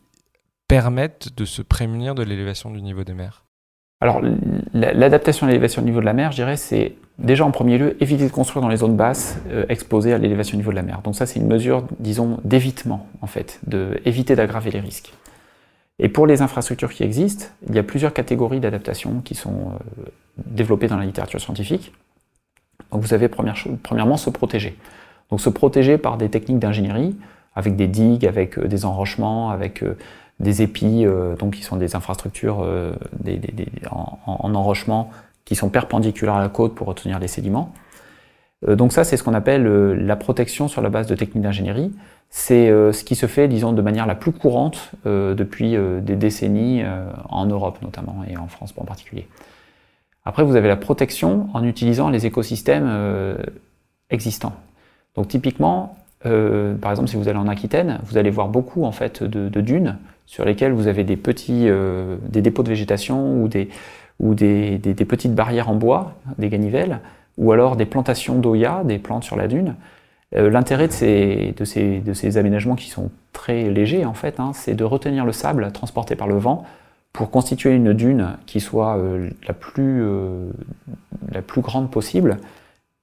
permettent de se prémunir de l'élévation du niveau des mers? Alors, l'adaptation à l'élévation au niveau de la mer, je dirais, c'est déjà en premier lieu éviter de construire dans les zones basses euh, exposées à l'élévation au niveau de la mer. Donc ça, c'est une mesure, disons, d'évitement, en fait, d'éviter d'aggraver les risques. Et pour les infrastructures qui existent, il y a plusieurs catégories d'adaptation qui sont euh, développées dans la littérature scientifique. Donc vous avez premièrement se protéger. Donc se protéger par des techniques d'ingénierie, avec des digues, avec euh, des enrochements, avec des épis, donc qui sont des infrastructures en, en, enrochement qui sont perpendiculaires à la côte pour retenir les sédiments. Euh, donc ça, c'est ce qu'on appelle euh, la protection sur la base de techniques d'ingénierie. C'est euh, ce qui se fait, disons, de manière la plus courante depuis des décennies en Europe notamment et en France en particulier. Après, vous avez la protection en utilisant les écosystèmes existants. Donc typiquement, par exemple, si vous allez en Aquitaine, vous allez voir beaucoup en fait de, de dunes sur lesquelles vous avez des petits des dépôts de végétation ou des ou des, petites barrières en bois, des ganivelles, ou alors des plantations d'oya, des plantes sur la dune. Euh, l'intérêt de ces, aménagements qui sont très légers, en fait, hein, c'est de retenir le sable transporté par le vent pour constituer une dune qui soit euh, la, plus, euh, la plus grande possible,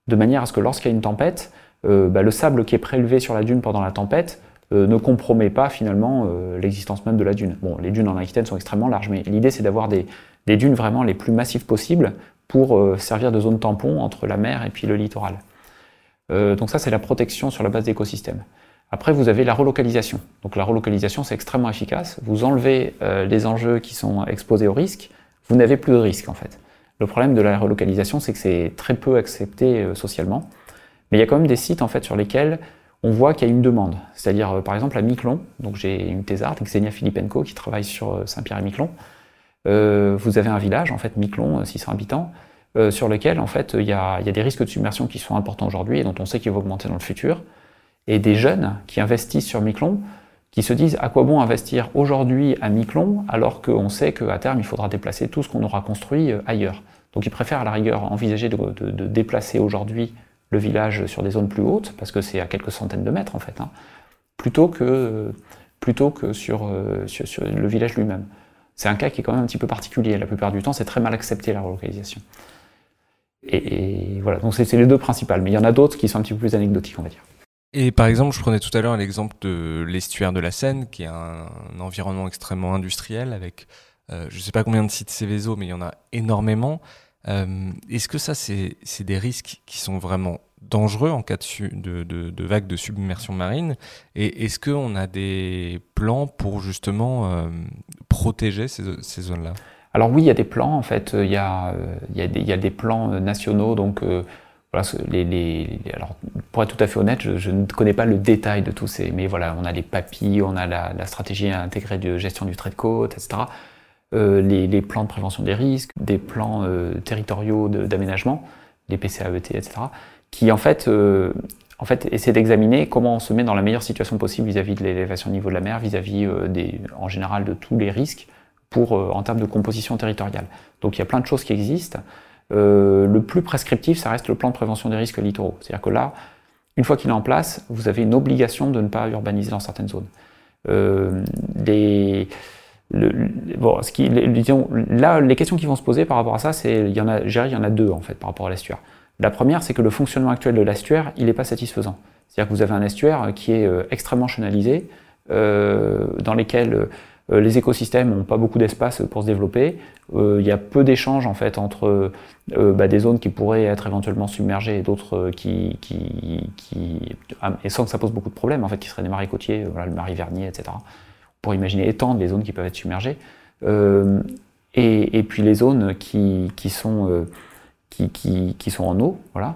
de manière à ce que lorsqu'il y a une tempête, bah, le sable qui est prélevé sur la dune pendant la tempête ne compromet pas finalement l'existence même de la dune. Bon, les dunes en Aquitaine sont extrêmement larges, mais l'idée c'est d'avoir des, des dunes vraiment les plus massives possibles pour euh, servir de zone tampon entre la mer et puis le littoral. Euh, donc ça, c'est la protection sur la base d'écosystèmes. Après, vous avez la relocalisation. Donc la relocalisation, c'est extrêmement efficace. Vous enlevez euh, les enjeux qui sont exposés au risque, vous n'avez plus de risque en fait. Le problème de la relocalisation, c'est que c'est très peu accepté socialement. Mais il y a quand même des sites en fait sur lesquels on voit qu'il y a une demande. C'est-à-dire, par exemple, à Miquelon, donc j'ai une thésarde, Xenia Filipenko, qui travaille sur Saint-Pierre et Miquelon. Euh, vous avez un village, en fait, Miquelon, 600 euh, habitants, euh, sur lequel, en fait, il y, a, des risques de submersion qui sont importants aujourd'hui et dont on sait qu'ils vont augmenter dans le futur. Et des jeunes qui investissent sur Miquelon, qui se disent à quoi bon investir aujourd'hui à Miquelon alors qu'on sait qu'à terme il faudra déplacer tout ce qu'on aura construit ailleurs? Donc ils préfèrent à la rigueur envisager de, déplacer aujourd'hui le village sur des zones plus hautes, parce que c'est à quelques centaines de mètres en fait, hein, plutôt que, plutôt que sur, sur le village lui-même. C'est un cas qui est quand même un petit peu particulier. La plupart du temps, c'est très mal accepté la relocalisation. Et, voilà, donc c'est les deux principales. Mais il y en a d'autres qui sont un petit peu plus anecdotiques, on va dire. Et par exemple, je prenais tout à l'heure l'exemple de l'estuaire de la Seine, qui est un, environnement extrêmement industriel avec, euh, je ne sais pas combien de sites Céveso, mais il y en a énormément. Euh, est-ce que ça, c'est des risques qui sont vraiment dangereux en cas de, de, de, vagues de submersion marine Et est-ce qu'on a des plans pour justement euh, protéger ces, zones-là? Alors oui, il y a des plans en fait. Il y a, des, plans nationaux. Donc euh, alors, pour être tout à fait honnête, je, ne connais pas le détail de tous ces. Mais voilà, on a les papilles, on a la, stratégie intégrée de gestion du trait de côte, etc. Euh, les, les, plans de prévention des risques, des plans territoriaux d'aménagement, les PCAET, etc qui en fait, euh, en fait essaie d'examiner comment on se met dans la meilleure situation possible vis-à-vis de l'élévation au niveau de la mer, vis-à-vis euh, des, en général de tous les risques pour, euh, en termes de composition territoriale. Donc il y a plein de choses qui existent. le plus prescriptif, ça reste le plan de prévention des risques littoraux. C'est-à-dire que là, une fois qu'il est en place, vous avez une obligation de ne pas urbaniser dans certaines zones. les, bon, ce qui, disons, là, les questions qui vont se poser par rapport à ça, c'est, il y en a, il y en a deux en fait par rapport à l'estuaire. La première, c'est que le fonctionnement actuel de l'estuaire, il n'est pas satisfaisant. C'est-à-dire que vous avez un estuaire qui est euh, extrêmement chenalisé, euh, dans lequel euh, les écosystèmes n'ont pas beaucoup d'espace pour se développer. il y a peu d'échanges en fait entre bah, des zones qui pourraient être éventuellement submergées et d'autres qui, ah, et sans que ça pose beaucoup de problèmes en fait, qui seraient des marais côtiers, le marais Vernier, etc. Pour imaginer étendre les zones qui peuvent être submergées. Et, puis les zones qui sont qui, sont en eau. Voilà.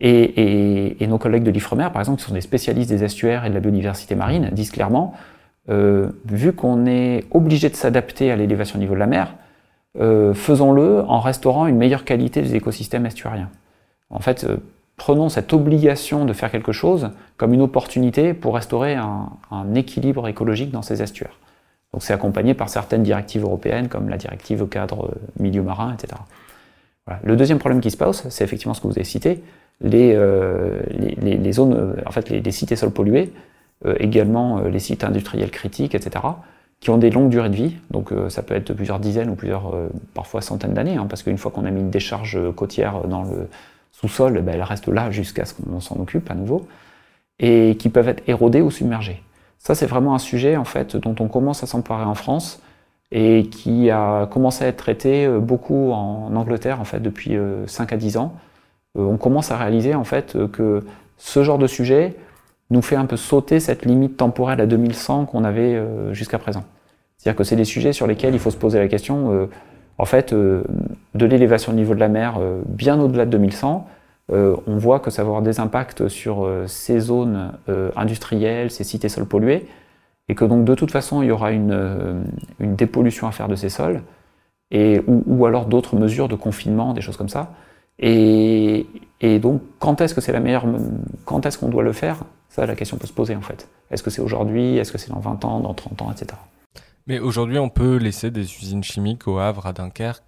Et, nos collègues de l'IFREMER, par exemple, qui sont des spécialistes des estuaires et de la biodiversité marine, disent clairement, euh, vu qu'on est obligé de s'adapter à l'élévation au niveau de la mer, euh, faisons-le en restaurant une meilleure qualité des écosystèmes estuariens. En fait, euh, prenons cette obligation de faire quelque chose comme une opportunité pour restaurer un, un équilibre écologique dans ces estuaires. Donc c'est accompagné par certaines directives européennes comme la directive cadre milieu marin, etc. Le deuxième problème qui se pose, c'est effectivement ce que vous avez cité, les, euh, zones, euh, en fait, les, sites sols pollués, euh, également les sites industriels critiques, etc., qui ont des longues durées de vie, donc ça peut être plusieurs dizaines ou plusieurs, parfois centaines d'années, hein, parce qu'une fois qu'on a mis une décharge côtière dans le sous-sol, eh ben, elle reste là jusqu'à ce qu'on s'en occupe à nouveau, et qui peuvent être érodées ou submergées. Ça, c'est vraiment un sujet en fait dont on commence à s'emparer en France et qui a commencé à être traité euh, beaucoup en Angleterre en fait depuis 5 euh, à 10 ans. Euh, on commence à réaliser en fait que ce genre de sujet nous fait un peu sauter cette limite temporelle à 2100 qu'on avait jusqu'à présent. C'est-à-dire que c'est des sujets sur lesquels il faut se poser la question, en fait, de l'élévation du niveau de la mer bien au-delà de 2100. on voit que ça va avoir des impacts sur ces zones industrielles, ces et sols pollués, et que donc de toute façon il y aura une, euh, une dépollution à faire de ces sols, et, ou, alors d'autres mesures de confinement, des choses comme ça. Et, et donc quand est-ce que c'est la meilleure, quand est-ce qu'on doit le faire? Ça, la question peut se poser en fait. Est-ce que c'est aujourd'hui? Est-ce que c'est dans 20 ans, dans 30 ans, etc. Mais aujourd'hui, on peut laisser des usines chimiques au Havre, à Dunkerque,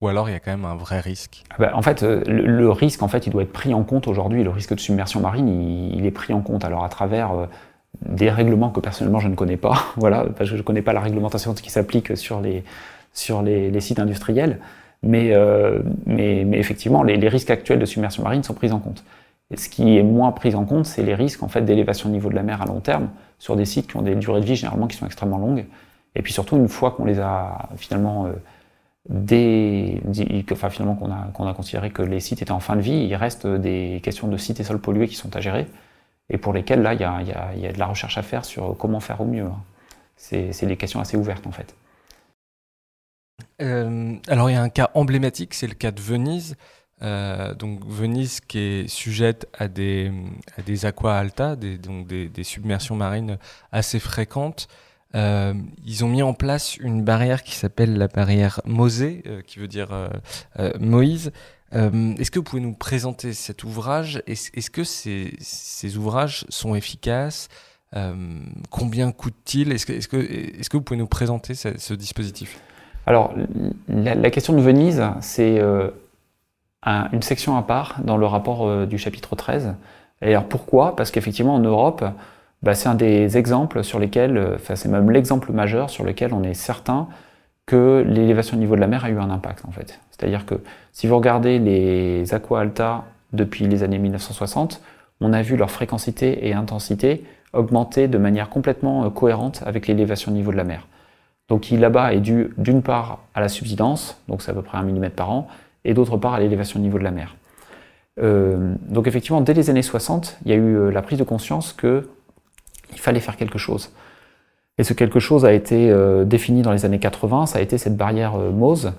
ou alors il y a quand même un vrai risque? Ah bah, En fait, euh, le, risque, en fait, il doit être pris en compte aujourd'hui. Le risque de submersion marine, il, il, est pris en compte. Alors à travers euh, des règlements que personnellement je ne connais pas, voilà, parce que je ne connais pas la réglementation qui s'applique sur les, sur les, sites industriels, mais, euh, mais, mais, effectivement, les, risques actuels de submersion marine sont pris en compte. Et ce qui est moins pris en compte, c'est les risques en fait d'élévation du niveau de la mer à long terme sur des sites qui ont des durées de vie généralement qui sont extrêmement longues. Et puis surtout, une fois qu'on les a finalement euh, des, finalement qu'on a, qu'on a considéré que les sites étaient en fin de vie, il reste des questions de sites et sols pollués qui sont à gérer et pour lesquels là, il y a, de la recherche à faire sur comment faire au mieux. Hein. C'est des questions assez ouvertes en fait. Euh, alors il y a un cas emblématique, c'est le cas de Venise. Euh, donc Venise qui est sujette à des, aqua alta, des, donc des, submersions marines assez fréquentes. Euh, ils ont mis en place une barrière qui s'appelle la barrière Mosée, qui veut dire Moïse, euh, est-ce que vous pouvez nous présenter cet ouvrage? Est-ce que ces, ouvrages sont efficaces? Euh, Combien coûtent-ils? Est-ce que, est que, est que, vous pouvez nous présenter ce, dispositif? Alors, la, question de Venise, c'est euh, une section à part dans le rapport du chapitre 13. Et alors pourquoi? Parce qu'effectivement, en Europe, bah, c'est un des exemples sur lesquels, enfin, c'est même l'exemple majeur sur lequel on est certain que l'élévation du niveau de la mer a eu un impact en fait. C'est-à-dire que si vous regardez les aqua alta depuis les années 1960, on a vu leur fréquencité et intensité augmenter de manière complètement euh, cohérente avec l'élévation du niveau de la mer. Donc qui là-bas est dû d'une part à la subsidence, donc c'est à peu près un millimètre par an, et d'autre part à l'élévation du niveau de la mer. Euh, donc effectivement, dès les années 60, il y a eu euh, la prise de conscience qu'il fallait faire quelque chose. Et ce quelque chose a été euh, défini dans les années 80, ça a été cette barrière euh, MOSE,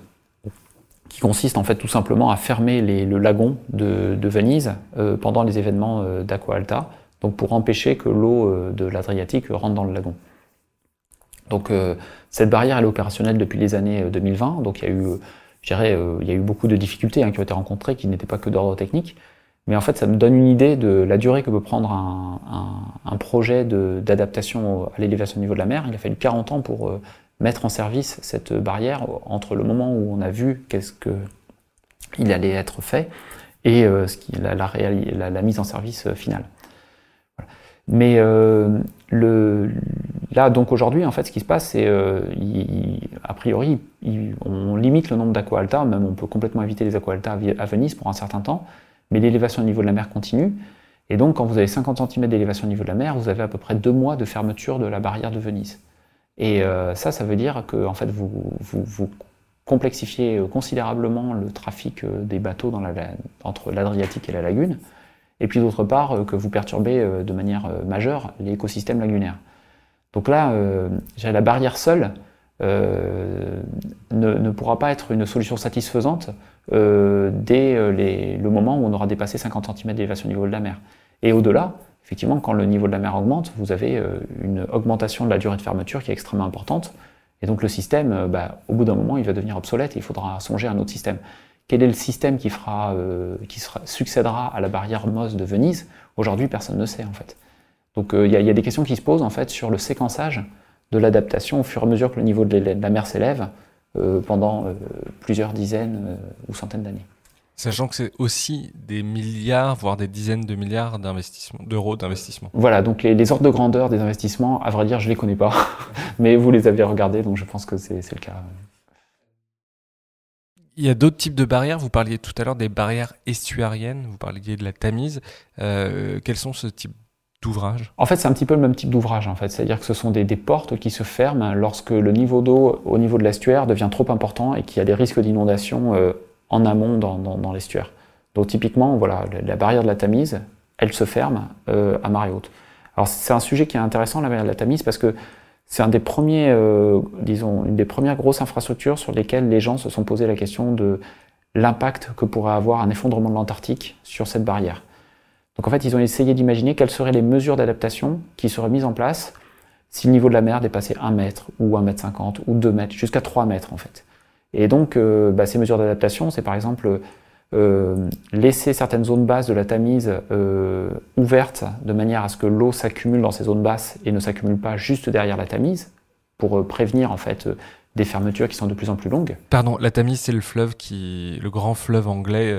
qui consiste en fait tout simplement à fermer le lagon de, Venise euh, pendant les événements d'Aqua Alta, donc pour empêcher que l'eau de l'Adriatique rentre dans le lagon. Donc cette barrière est opérationnelle depuis les années 2020, donc il y a eu, je il y a eu beaucoup de difficultés hein, qui ont été rencontrées, qui n'étaient pas que d'ordre technique, mais en fait, ça me donne une idée de la durée que peut prendre un, projet d'adaptation à l'élévation du niveau de la mer. Il a fallu 40 ans pour euh, mettre en service cette barrière entre le moment où on a vu qu'est-ce que il allait être fait et euh, la, mise en service euh, finale. Mais là, donc aujourd'hui, en fait, ce qui se passe, c'est a priori, on limite le nombre d'aqua même on peut complètement éviter les aqua à Venise pour un certain temps mais l'élévation au niveau de la mer continue. Et donc, quand vous avez 50 cm d'élévation au niveau de la mer, vous avez à peu près deux mois de fermeture de la barrière de Venise. Et euh, ça, ça veut dire que en fait, vous, complexifiez euh, considérablement le trafic euh, des bateaux entre l'Adriatique et la lagune. Et puis d'autre part, que vous perturbez de manière majeure l'écosystème lagunaire. Donc là, la barrière seule ne, ne, pourra pas être une solution satisfaisante euh, dès euh, le moment où on aura dépassé 50 cm d'élévation au niveau de la mer. Et au-delà, effectivement, quand le niveau de la mer augmente, vous avez euh, une augmentation de la durée de fermeture qui est extrêmement importante. Et donc le système, bah, au bout d'un moment, il va devenir obsolète et il faudra songer à un autre système. Quel est le système qui, fera, qui succédera à la barrière MOS de Venise? Aujourd'hui, personne ne sait en fait. Donc il y, y, a des questions qui se posent en fait sur le séquençage de l'adaptation au fur et à mesure que le niveau de la mer s'élève. Euh, pendant euh, plusieurs dizaines euh, ou centaines d'années. Sachant que c'est aussi des milliards, voire des dizaines de milliards d'euros d'investissement. Voilà, donc les, ordres de grandeur des investissements, à vrai dire, je ne les connais pas, mais vous les avez regardés, donc je pense que c'est le cas. Il y a d'autres types de barrières. Vous parliez tout à l'heure des barrières estuariennes, vous parliez de la Tamise. Euh, quels sont ce type En fait, c'est un petit peu le même type d'ouvrage. En fait, c'est-à-dire que ce sont des, portes qui se ferment lorsque le niveau d'eau au niveau de l'estuaire devient trop important et qu'il y a des risques d'inondation euh, en amont dans, l'estuaire. Donc typiquement, voilà, la barrière de la Tamise, elle se ferme euh, à marée haute. Alors c'est un sujet qui est intéressant, la barrière de la Tamise, parce que c'est un des premiers, euh, disons, une des premières grosses infrastructures sur lesquelles les gens se sont posé la question de l'impact que pourrait avoir un effondrement de l'Antarctique sur cette barrière. Donc en fait, ils ont essayé d'imaginer quelles seraient les mesures d'adaptation qui seraient mises en place si le niveau de la mer dépassait 1 mètre, ou 1 mètre 50, ou 2 mètres, jusqu'à 3 mètres en fait. Et donc, euh, bah, ces mesures d'adaptation, c'est par exemple euh, laisser certaines zones basses de la Tamise euh, ouvertes de manière à ce que l'eau s'accumule dans ces zones basses et ne s'accumule pas juste derrière la Tamise, pour prévenir en fait des fermetures qui sont de plus en plus longues. Pardon, la Tamise, c'est le fleuve qui, le grand fleuve anglais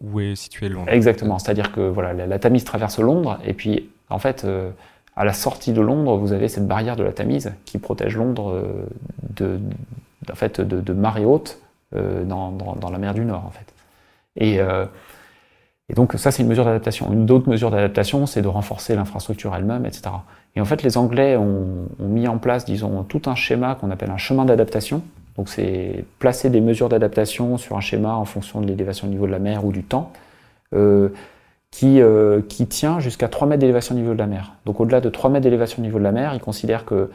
où est situé Londres. Exactement, c'est-à-dire que voilà, la, Tamise traverse Londres et puis en fait, à la sortie de Londres, vous avez cette barrière de la Tamise qui protège Londres de, en fait, de, marée haute euh, dans, la mer du Nord. En fait. Euh, et, donc ça, c'est une mesure d'adaptation. Une autre mesure d'adaptation, c'est de renforcer l'infrastructure elle-même, etc. Et en fait, les Anglais ont, mis en place, disons, tout un schéma qu'on appelle un chemin d'adaptation. Donc c'est placer des mesures d'adaptation sur un schéma en fonction de l'élévation du niveau de la mer ou du temps, euh, qui, qui tient jusqu'à 3 mètres d'élévation au niveau de la mer. Donc au-delà de 3 mètres d'élévation au niveau de la mer, ils considèrent que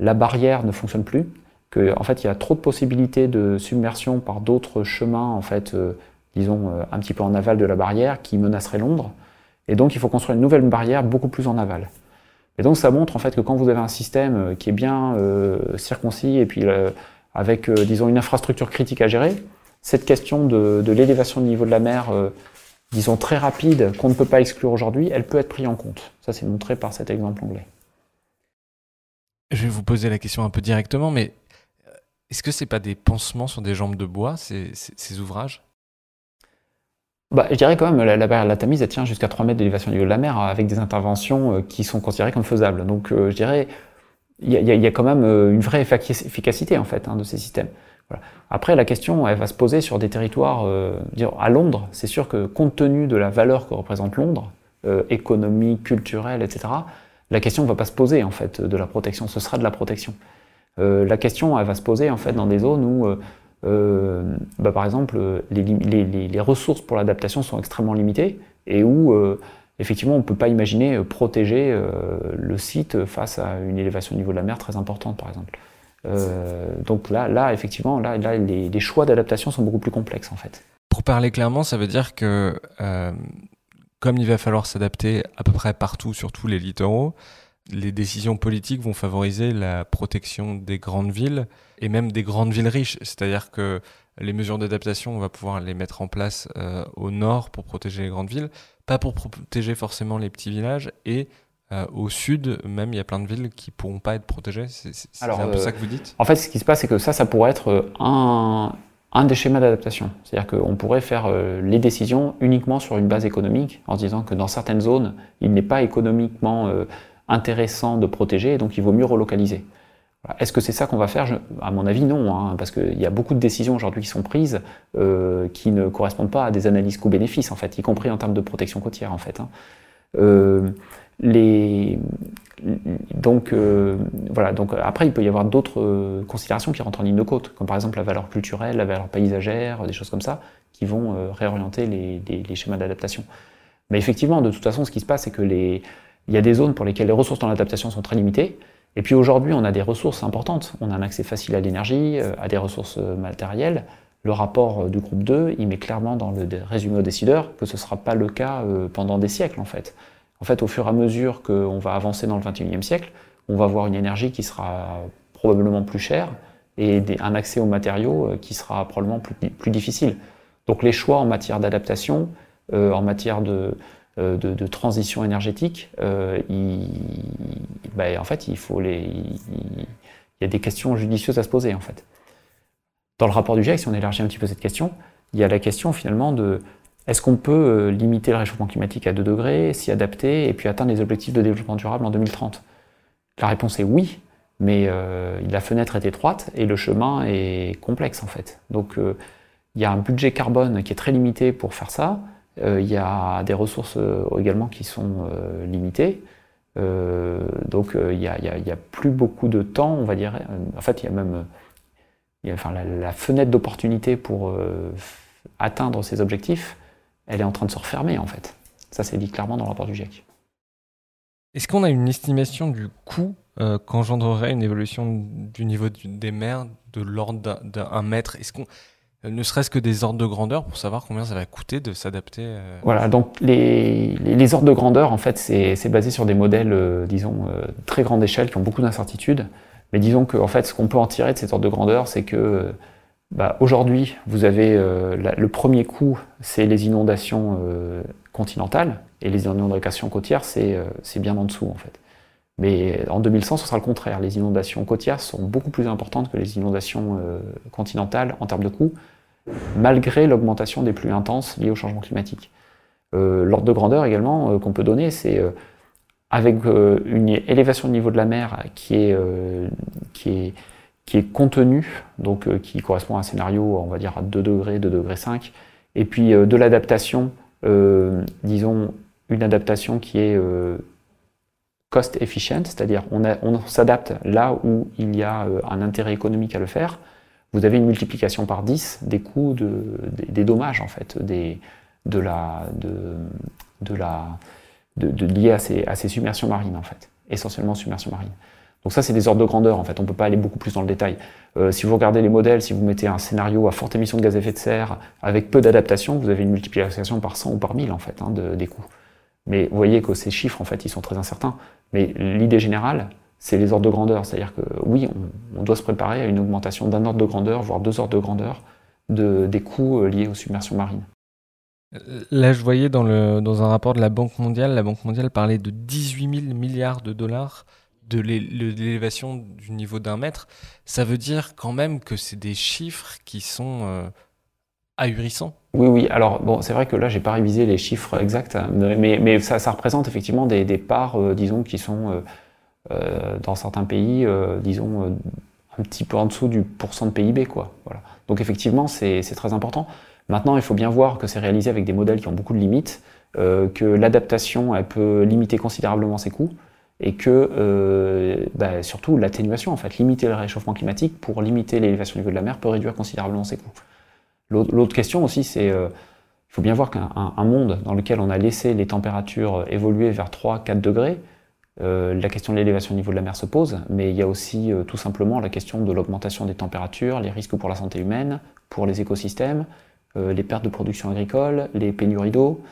la barrière ne fonctionne plus, qu'en en fait il y a trop de possibilités de submersion par d'autres chemins en fait euh, disons euh, un petit peu en aval de la barrière qui menaceraient Londres et donc il faut construire une nouvelle barrière beaucoup plus en aval et donc ça montre en fait que quand vous avez un système euh, qui est bien circoncis et puis avec disons une infrastructure critique à gérer cette question de, de l'élévation du niveau de la mer disons très rapide qu'on ne peut pas exclure aujourd'hui elle peut être prise en compte. Ça c'est montré par cet exemple anglais. Je vais vous poser la question un peu directement, mais est-ce que c'est pas des pansements sur des jambes de bois, ces, ouvrages? Bah, je dirais quand même, la, barrière de la Tamise, elle tient jusqu'à 3 mètres d'élévation du niveau de la mer, avec des interventions euh, qui sont considérées comme faisables. Donc, euh, je dirais, il y, a quand même euh, une vraie efficacité, en fait, hein, de ces systèmes. Après, la question, elle va se poser sur des territoires, à Londres, c'est sûr que compte tenu de la valeur que représente Londres, économique, culturelle, etc., la question ne va pas se poser, en fait, de la protection, ce sera de la protection. Euh, la question elle va se poser en fait dans des zones où, euh, euh, bah, par exemple, les, ressources pour l'adaptation sont extrêmement limitées et où effectivement on ne peut pas imaginer protéger le site face à une élévation au niveau de la mer très importante, par exemple. donc là, là, effectivement, là, là les, choix d'adaptation sont beaucoup plus complexes en fait. Pour parler clairement, ça veut dire que comme il va falloir s'adapter à peu près partout, sur tous les littoraux, les décisions politiques vont favoriser la protection des grandes villes et même des grandes villes riches. C'est-à-dire que les mesures d'adaptation, on va pouvoir les mettre en place euh, au nord pour protéger les grandes villes, pas pour protéger forcément les petits villages et euh, au sud, même, il y a plein de villes qui pourront pas être protégées. C'est un peu ça que vous dites? En fait, ce qui se passe, c'est que ça, ça pourrait être un, un des schémas d'adaptation. C'est-à-dire qu'on pourrait faire euh, les décisions uniquement sur une base économique, en se disant que dans certaines zones, il n'est pas économiquement intéressant de protéger, et donc il vaut mieux relocaliser. Est-ce que c'est ça qu'on va faire? À mon avis, non, hein, parce qu'il y a beaucoup de décisions aujourd'hui qui sont prises euh, qui ne correspondent pas à des analyses coûts-bénéfices, en fait, y compris en termes de protection côtière, en fait. Hein. Euh. Donc, euh, voilà. Donc, après, il peut y avoir d'autres considérations qui rentrent en ligne de côte, comme par exemple la valeur culturelle, la valeur paysagère, des choses comme ça, qui vont réorienter les, les schémas d'adaptation. Mais effectivement, de toute façon, ce qui se passe, c'est que les, il y a des zones pour lesquelles les ressources dans l'adaptation sont très limitées. Et puis aujourd'hui, on a des ressources importantes. On a un accès facile à l'énergie, euh, à des ressources euh, matérielles. Le rapport euh, du groupe 2, il met clairement dans le résumé aux décideurs que ce ne sera pas le cas pendant des siècles en fait. En fait, au fur et à mesure qu'on va avancer dans le 21e siècle, on va avoir une énergie qui sera probablement plus chère et un accès aux matériaux qui sera probablement plus, plus difficile. Donc les choix en matière d'adaptation, en matière de, euh, de, transition énergétique, euh, ben, en fait, il faut les, il, y a des questions judicieuses à se poser, en fait. Dans le rapport du GIEC, si on élargit un petit peu cette question, il y a la question finalement de est-ce qu'on peut limiter le réchauffement climatique à 2 degrés, s'y adapter et puis atteindre les objectifs de développement durable en 2030 La réponse est oui, mais la fenêtre est étroite et le chemin est complexe en fait. Donc il y a un budget carbone qui est très limité pour faire ça. Il y a des ressources également qui sont limitées. donc il n'y a, plus beaucoup de temps, on va dire. En fait, il y a même enfin, la, fenêtre d'opportunité pour euh, atteindre ces objectifs, elle est en train de se refermer en fait. Ça, c'est dit clairement dans le rapport du GIEC. Est-ce qu'on a une estimation du coût euh, qu'engendrerait une évolution du niveau des mers de l'ordre d'un mètre? Euh, ne serait-ce que des ordres de grandeur pour savoir combien ça va coûter de s'adapter Voilà, donc les, les, ordres de grandeur, en fait, c'est basé sur des modèles, disons, très grande échelle qui ont beaucoup d'incertitudes. Mais disons que en fait, ce qu'on peut en tirer de cette ordre de grandeur, c'est que bah, aujourd'hui, vous avez euh, le premier coup, c'est les inondations euh, continentales, et les inondations côtières, euh, c'est bien en dessous en fait. Mais en 2100, ce sera le contraire. Les inondations côtières sont beaucoup plus importantes que les inondations continentales en termes de coûts, malgré l'augmentation des pluies intenses liées au changement climatique. L'ordre de grandeur également qu'on peut donner, c'est avec euh, une élévation du niveau de la mer qui est, euh, qui est, qui est contenue, donc euh, qui correspond à un scénario, on va dire, à 2 degrés, 2 degrés 5, et puis de l'adaptation, disons, une adaptation qui est cost efficient, c'est-à-dire on, s'adapte là où il y a un intérêt économique à le faire, vous avez une multiplication par 10 des coûts de, des, dommages en fait, de la, de, de la, de, à ces, à ces submersions marines, en fait, essentiellement submersions marines. Donc ça, c'est des ordres de grandeur, en fait, on ne peut pas aller beaucoup plus dans le détail. Euh, si vous regardez les modèles, si vous mettez un scénario à forte émission de gaz à effet de serre, avec peu d'adaptation, vous avez une multiplication par 100 ou par 1000, en fait, hein, des coûts. Mais vous voyez que ces chiffres, en fait, ils sont très incertains. Mais l'idée générale, c'est les ordres de grandeur. C'est-à-dire que oui, on, doit se préparer à une augmentation d'un ordre de grandeur, voire deux ordres de grandeur, de, des coûts euh, liés aux submersions marines. Là, je voyais dans, un rapport de la Banque mondiale, la Banque mondiale parlait de 18 000 milliards de dollars de l'élévation du niveau d'un mètre. Ça veut dire quand même que c'est des chiffres qui sont euh, Oui, oui. Alors, c'est vrai que là, j'ai pas révisé les chiffres exacts, mais, ça, représente effectivement des, parts, euh, disons, qui sont euh, dans certains pays, disons, un petit peu en dessous du pourcent de PIB, quoi. Donc, effectivement, c'est très important. Maintenant, il faut bien voir que c'est réalisé avec des modèles qui ont beaucoup de limites, euh, que l'adaptation elle peut limiter considérablement ses coûts, et que euh, bah, surtout l'atténuation, en fait, limiter le réchauffement climatique pour limiter l'élévation du niveau de la mer peut réduire considérablement ses coûts. L'autre question aussi, c'est euh, il faut bien voir qu'un monde dans lequel on a laissé les températures évoluer vers 3-4 degrés, la question de l'élévation du niveau de la mer se pose, mais il y a aussi tout simplement la question de l'augmentation des températures, les risques pour la santé humaine, pour les écosystèmes, euh, les pertes de production agricole, les pénuries d'eau,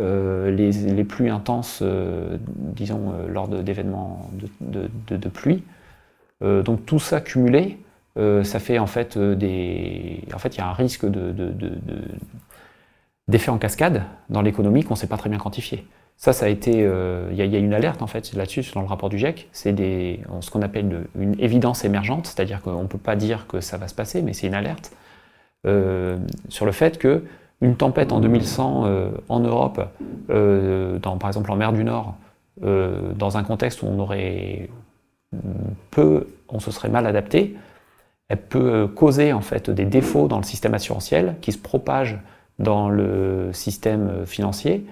euh, les, pluies intenses, euh, disons, lors d'événements de, pluie. donc tout ça cumulé, ça fait en fait des. En fait, il y a un risque d'effet en cascade dans l'économie qu'on ne sait pas très bien quantifier. Ça, ça a été. Il y, a une alerte en fait là-dessus dans le rapport du GIEC. C'est ce qu'on appelle une évidence émergente, c'est-à-dire qu'on ne peut pas dire que ça va se passer, mais c'est une alerte. Euh, sur le fait que une tempête en 2100 euh, en Europe, euh, par exemple en mer du Nord, dans un contexte où on aurait peu, on se serait mal adapté, elle peut causer en fait des défauts dans le système assurantiel qui se propagent dans le système financier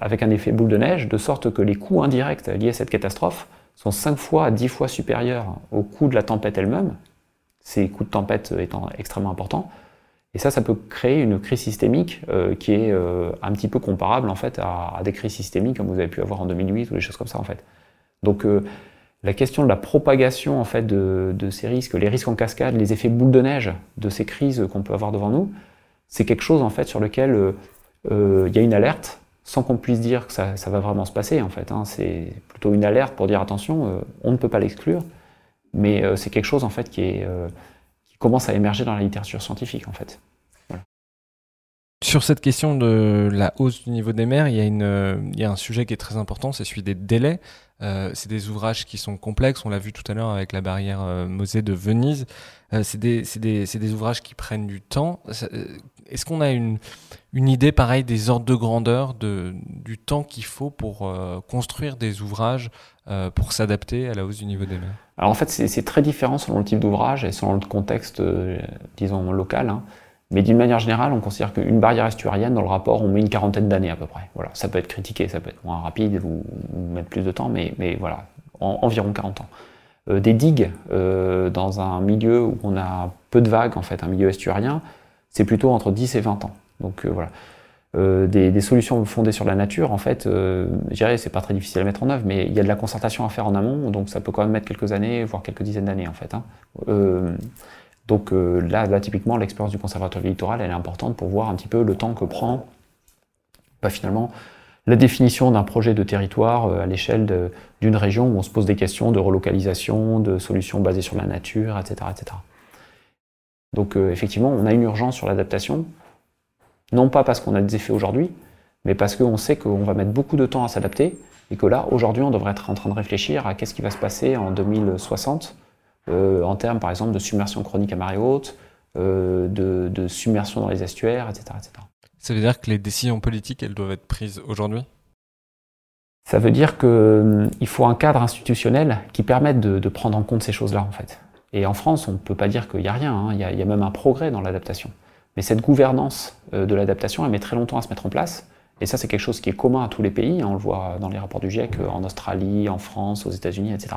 avec un effet boule de neige, de sorte que les coûts indirects liés à cette catastrophe sont 5 fois à 10 fois supérieurs aux coûts de la tempête elle-même, ces coups de tempête étant extrêmement importants. Et ça, ça peut créer une crise systémique euh, qui est euh, un petit peu comparable en fait à, des crises systémiques comme vous avez pu avoir en 2008 ou des choses comme ça en fait. Donc euh, la question de la propagation en fait de, ces risques, les risques en cascade, les effets boule de neige de ces crises qu'on peut avoir devant nous, c'est quelque chose en fait sur lequel il y a une alerte sans qu'on puisse dire que ça, va vraiment se passer en fait. Hein. C'est plutôt une alerte pour dire attention, on ne peut pas l'exclure mais euh, c'est quelque chose en fait qui, euh, commence à émerger dans la littérature scientifique en fait. Sur cette question de la hausse du niveau des mers, il y a, euh, il y a un sujet qui est très important, c'est celui des délais. C'est des ouvrages qui sont complexes, on l'a vu tout à l'heure avec la barrière Mosée de Venise. c'est des, ouvrages qui prennent du temps. est-ce qu'on a une, idée pareille des ordres de grandeur de, du temps qu'il faut pour euh, construire des ouvrages euh, pour s'adapter à la hausse du niveau des mers? Alors en fait, c'est très différent selon le type d'ouvrage et selon le contexte, euh, disons, local. Hein. Mais d'une manière générale, on considère qu'une barrière estuarienne, dans le rapport, on met une quarantaine d'années à peu près. Voilà, ça peut être critiqué, ça peut être moins rapide ou, mettre plus de temps, mais, voilà, environ 40 ans. des digues dans un milieu où on a peu de vagues, en fait, un milieu estuarien, c'est plutôt entre 10 et 20 ans. Donc euh, voilà. Euh, des, solutions fondées sur la nature, en fait, euh, je dirais, c'est pas très difficile à mettre en œuvre, mais il y a de la concertation à faire en amont, donc ça peut quand même mettre quelques années, voire quelques dizaines d'années, en fait. Hein. Donc là, là, typiquement, l'expérience du conservatoire littoral, elle est importante pour voir un petit peu le temps que prend, bah, finalement, la définition d'un projet de territoire à l'échelle d'une région où on se pose des questions de relocalisation, de solutions basées sur la nature, etc. etc. Donc effectivement, on a une urgence sur l'adaptation, non pas parce qu'on a des effets aujourd'hui, mais parce qu'on sait qu'on va mettre beaucoup de temps à s'adapter et que là, aujourd'hui, on devrait être en train de réfléchir à qu'est-ce qui va se passer en 2060 euh, en termes, par exemple, de submersion chronique à marée haute, euh, de, submersion dans les estuaires, etc., etc. Ça veut dire que les décisions politiques, elles doivent être prises aujourd'hui? Ça veut dire qu'il hum, faut un cadre institutionnel qui permette de, prendre en compte ces choses-là, en fait. Et en France, on ne peut pas dire qu'il n'y a rien, hein. il, y a, même un progrès dans l'adaptation. Mais cette gouvernance euh, de l'adaptation, elle met très longtemps à se mettre en place. Et ça, c'est quelque chose qui est commun à tous les pays. Hein. On le voit dans les rapports du GIEC, en Australie, en France, aux États-Unis, etc.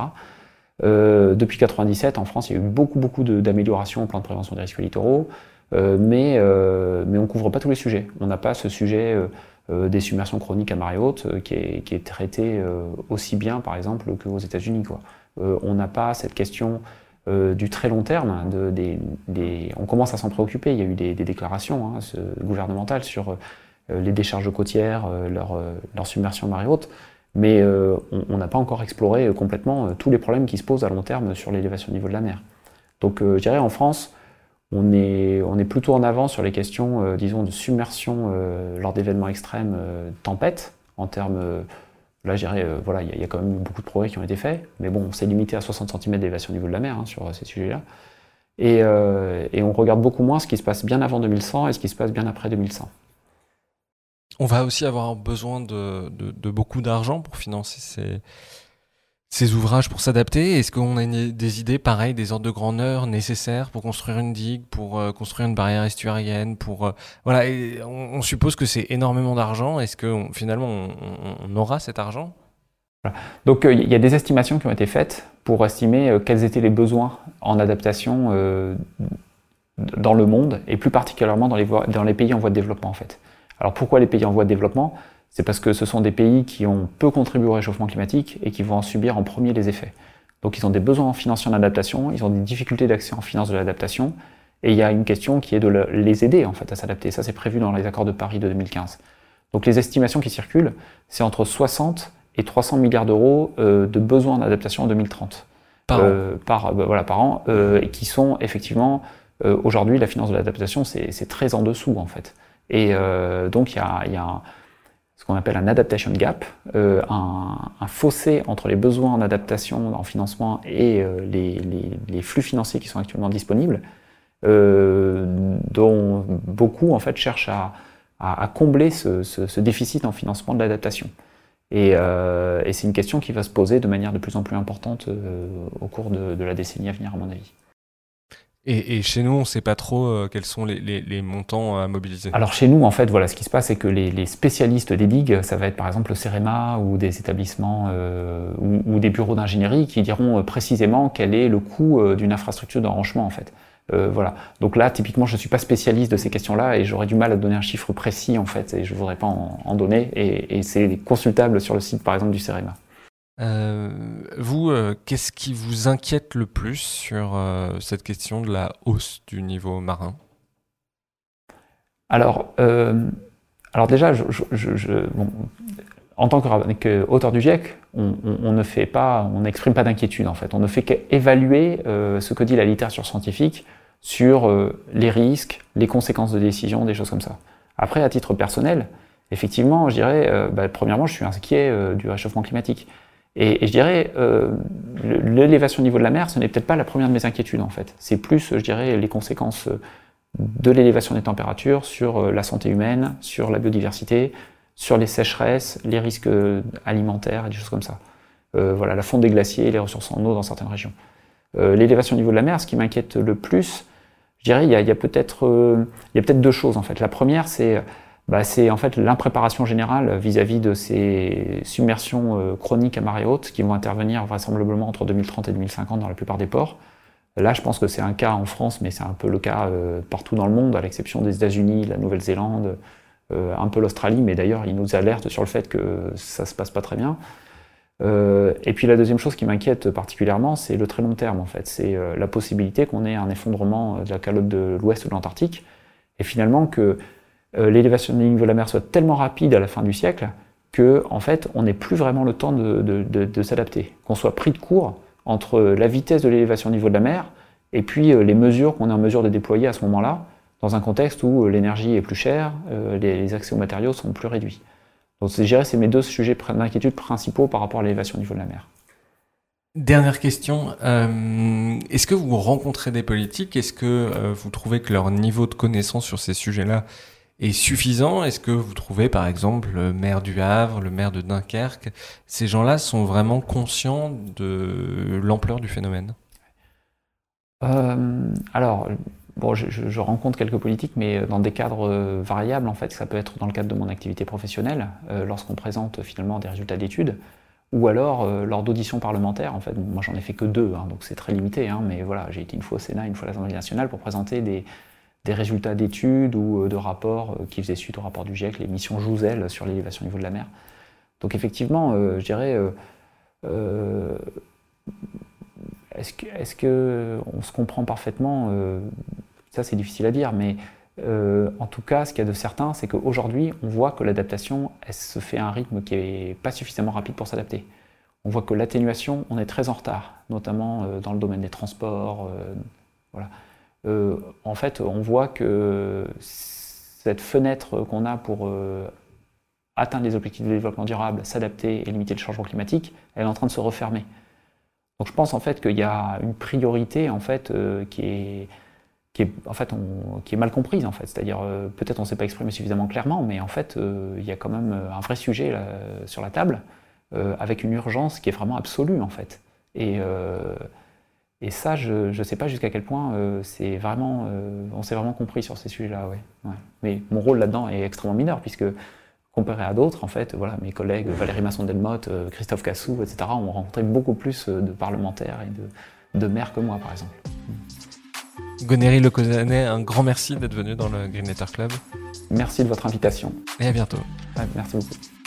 Euh, depuis 1997, en France, il y a eu beaucoup, beaucoup d'améliorations au plan de prévention des risques littoraux, mais, mais on ne couvre pas tous les sujets. On n'a pas ce sujet des submersions chroniques à marée haute qui est, traité aussi bien, par exemple, qu'aux États-Unis. on n'a pas cette question euh, du très long terme. Des, on commence à s'en préoccuper. Il y a eu des, déclarations hein, gouvernementales sur euh, les décharges côtières, euh, leur, leur, submersion marée haute, mais on n'a pas encore exploré complètement tous les problèmes qui se posent à long terme sur l'élévation du niveau de la mer. Donc je dirais en France, on est, plutôt en avant sur les questions, disons, de submersion lors d'événements extrêmes, tempêtes, en termes Là, je dirais, euh, voilà, il y, a quand même beaucoup de progrès qui ont été faits, mais bon, on s'est limité à 60 cm d'élévation au niveau de la mer hein, sur euh, ces sujets-là. Euh, et, on regarde beaucoup moins ce qui se passe bien avant 2100 et ce qui se passe bien après 2100. On va aussi avoir besoin de beaucoup d'argent pour financer ces, ouvrages pour s'adapter Est-ce qu'on a des idées pareilles, des ordres de grandeur nécessaires pour construire une digue, pour euh, construire une barrière estuarienne, pour euh, voilà on, suppose que c'est énormément d'argent. Est-ce que finalement on, aura cet argent? Donc euh, il y a des estimations qui ont été faites pour estimer quels étaient les besoins en adaptation dans le monde et plus particulièrement dans les, dans les pays en voie de développement en fait. Alors pourquoi les pays en voie de développement? C'est parce que ce sont des pays qui ont peu contribué au réchauffement climatique et qui vont en subir en premier les effets. Donc ils ont des besoins financiers en adaptation, ils ont des difficultés d'accès en finance de l'adaptation, et il y a une question qui est de les aider en fait à s'adapter. Ça c'est prévu dans les accords de Paris de 2015. Donc les estimations qui circulent, c'est entre 60 et 300 milliards d'euros euh, de besoins en adaptation en 2030. Par euh, an. Par, voilà, par an, euh, et qui sont effectivement, aujourd'hui, la finance de l'adaptation, c'est très en dessous en fait. Et donc il y a, ce qu'on appelle un adaptation gap, euh, un, fossé entre les besoins en adaptation, en financement et euh, les, flux financiers qui sont actuellement disponibles, euh, dont beaucoup en fait cherchent à, combler ce, déficit en financement de l'adaptation. Et, c'est une question qui va se poser de manière de plus en plus importante au cours de la décennie à venir, à mon avis. Et, chez nous, on ne sait pas trop euh, quels sont les, montants à mobiliser. Alors chez nous, en fait, voilà, ce qui se passe, c'est que les, spécialistes des ligues, ça va être par exemple le CEREMA ou des établissements euh, ou, des bureaux d'ingénierie qui diront euh, précisément quel est le coût d'une infrastructure d'enranchement, en fait. voilà. Donc là, typiquement, je ne suis pas spécialiste de ces questions-là et j'aurais du mal à donner un chiffre précis, en fait, et je ne voudrais pas en, donner. Et, et c'est consultable sur le site, par exemple, du CEREMA. Euh, vous, euh, qu'est-ce qui vous inquiète le plus sur euh, cette question de la hausse du niveau marin? Alors, alors déjà, en tant qu'auteur du GIEC, on, ne fait pas, on n'exprime pas d'inquiétude en fait. On ne fait qu'évaluer ce que dit la littérature scientifique sur les risques, les conséquences de décision, des choses comme ça. Après, à titre personnel, effectivement, je dirais, bah, premièrement, je suis inquiet du réchauffement climatique. Et, je dirais, euh, l'élévation au niveau de la mer, ce n'est peut-être pas la première de mes inquiétudes en fait. C'est plus, je dirais, les conséquences de l'élévation des températures sur la santé humaine, sur la biodiversité, sur les sécheresses, les risques alimentaires et des choses comme ça. voilà, la fonte des glaciers et les ressources en eau dans certaines régions. L'élévation du niveau de la mer, ce qui m'inquiète le plus, je dirais, il y a, peut-être peut deux choses en fait. La première, c'est bah, c'est en fait l'impréparation générale vis-à-vis de ces submersions euh, chroniques à marée haute qui vont intervenir vraisemblablement entre 2030 et 2050 dans la plupart des ports. Là, je pense que c'est un cas en France, mais c'est un peu le cas euh, partout dans le monde, à l'exception des États-Unis, la Nouvelle-Zélande, euh, un peu l'Australie, mais d'ailleurs, ils nous alertent sur le fait que ça se passe pas très bien. et puis la deuxième chose qui m'inquiète particulièrement, c'est le très long terme en fait. C'est la possibilité qu'on ait un effondrement de la calotte de l'ouest de l'Antarctique, et finalement que l'élévation du niveau de la mer soit tellement rapide à la fin du siècle que en fait, on n'ait plus vraiment le temps de, s'adapter, qu'on soit pris de court entre la vitesse de l'élévation du niveau de la mer et puis euh, les mesures qu'on est en mesure de déployer à ce moment-là, dans un contexte où euh, l'énergie est plus chère, les, accès aux matériaux sont plus réduits. Donc, c'est mes deux sujets d'inquiétude principaux par rapport à l'élévation du niveau de la mer. Dernière question, est-ce que vous rencontrez des politiques? Est-ce que vous trouvez que leur niveau de connaissance sur ces sujets-là est suffisant? Est-ce que vous trouvez, par exemple, le maire du Havre, le maire de Dunkerque, ces gens-là sont vraiment conscients de l'ampleur du phénomène? Euh, Alors, je, rencontre quelques politiques, mais dans des cadres euh, variables, en fait. Ça peut être dans le cadre de mon activité professionnelle, euh, lorsqu'on présente finalement des résultats d'études, ou alors lors d'auditions parlementaires. En fait, moi, j'en ai fait que deux, hein, donc c'est très limité. Hein, mais voilà, j'ai été une fois au Sénat, une fois à l'Assemblée nationale pour présenter des des résultats d'études ou euh, de rapports euh, qui faisaient suite au rapport du GIEC, les missions Jouzel sur l'élévation du niveau de la mer. Donc effectivement, euh, je dirais, est-ce est que on se comprend parfaitement Ça, c'est difficile à dire, mais en tout cas, ce qu'il y a de certain, c'est qu'aujourd'hui, on voit que l'adaptation, elle se fait à un rythme qui n'est pas suffisamment rapide pour s'adapter. On voit que l'atténuation, on est très en retard, notamment dans le domaine des transports. voilà. Euh, en fait, on voit que cette fenêtre qu'on a pour euh, atteindre les objectifs de développement durable, s'adapter et limiter le changement climatique, elle est en train de se refermer. Donc je pense en fait qu'il y a une priorité en fait euh, qui est mal comprise. C'est-à-dire peut-être on ne s'est pas exprimé suffisamment clairement, mais en fait il y a quand même un vrai sujet sur la table avec une urgence qui est vraiment absolue en fait. Et ça, je ne sais pas jusqu'à quel point euh, c'est vraiment, euh, on s'est vraiment compris sur ces sujets-là. Ouais. Mais mon rôle là-dedans est extrêmement mineur, puisque comparé à d'autres, en fait, voilà, mes collègues Valérie Masson-Delmotte, euh, Christophe Cassou, etc., ont rencontré beaucoup plus de parlementaires et de, de maires que moi, par exemple. Gonéry Lecosanet, un grand merci d'être venu dans le Green Letter Club. Merci de votre invitation. Et à bientôt. merci beaucoup.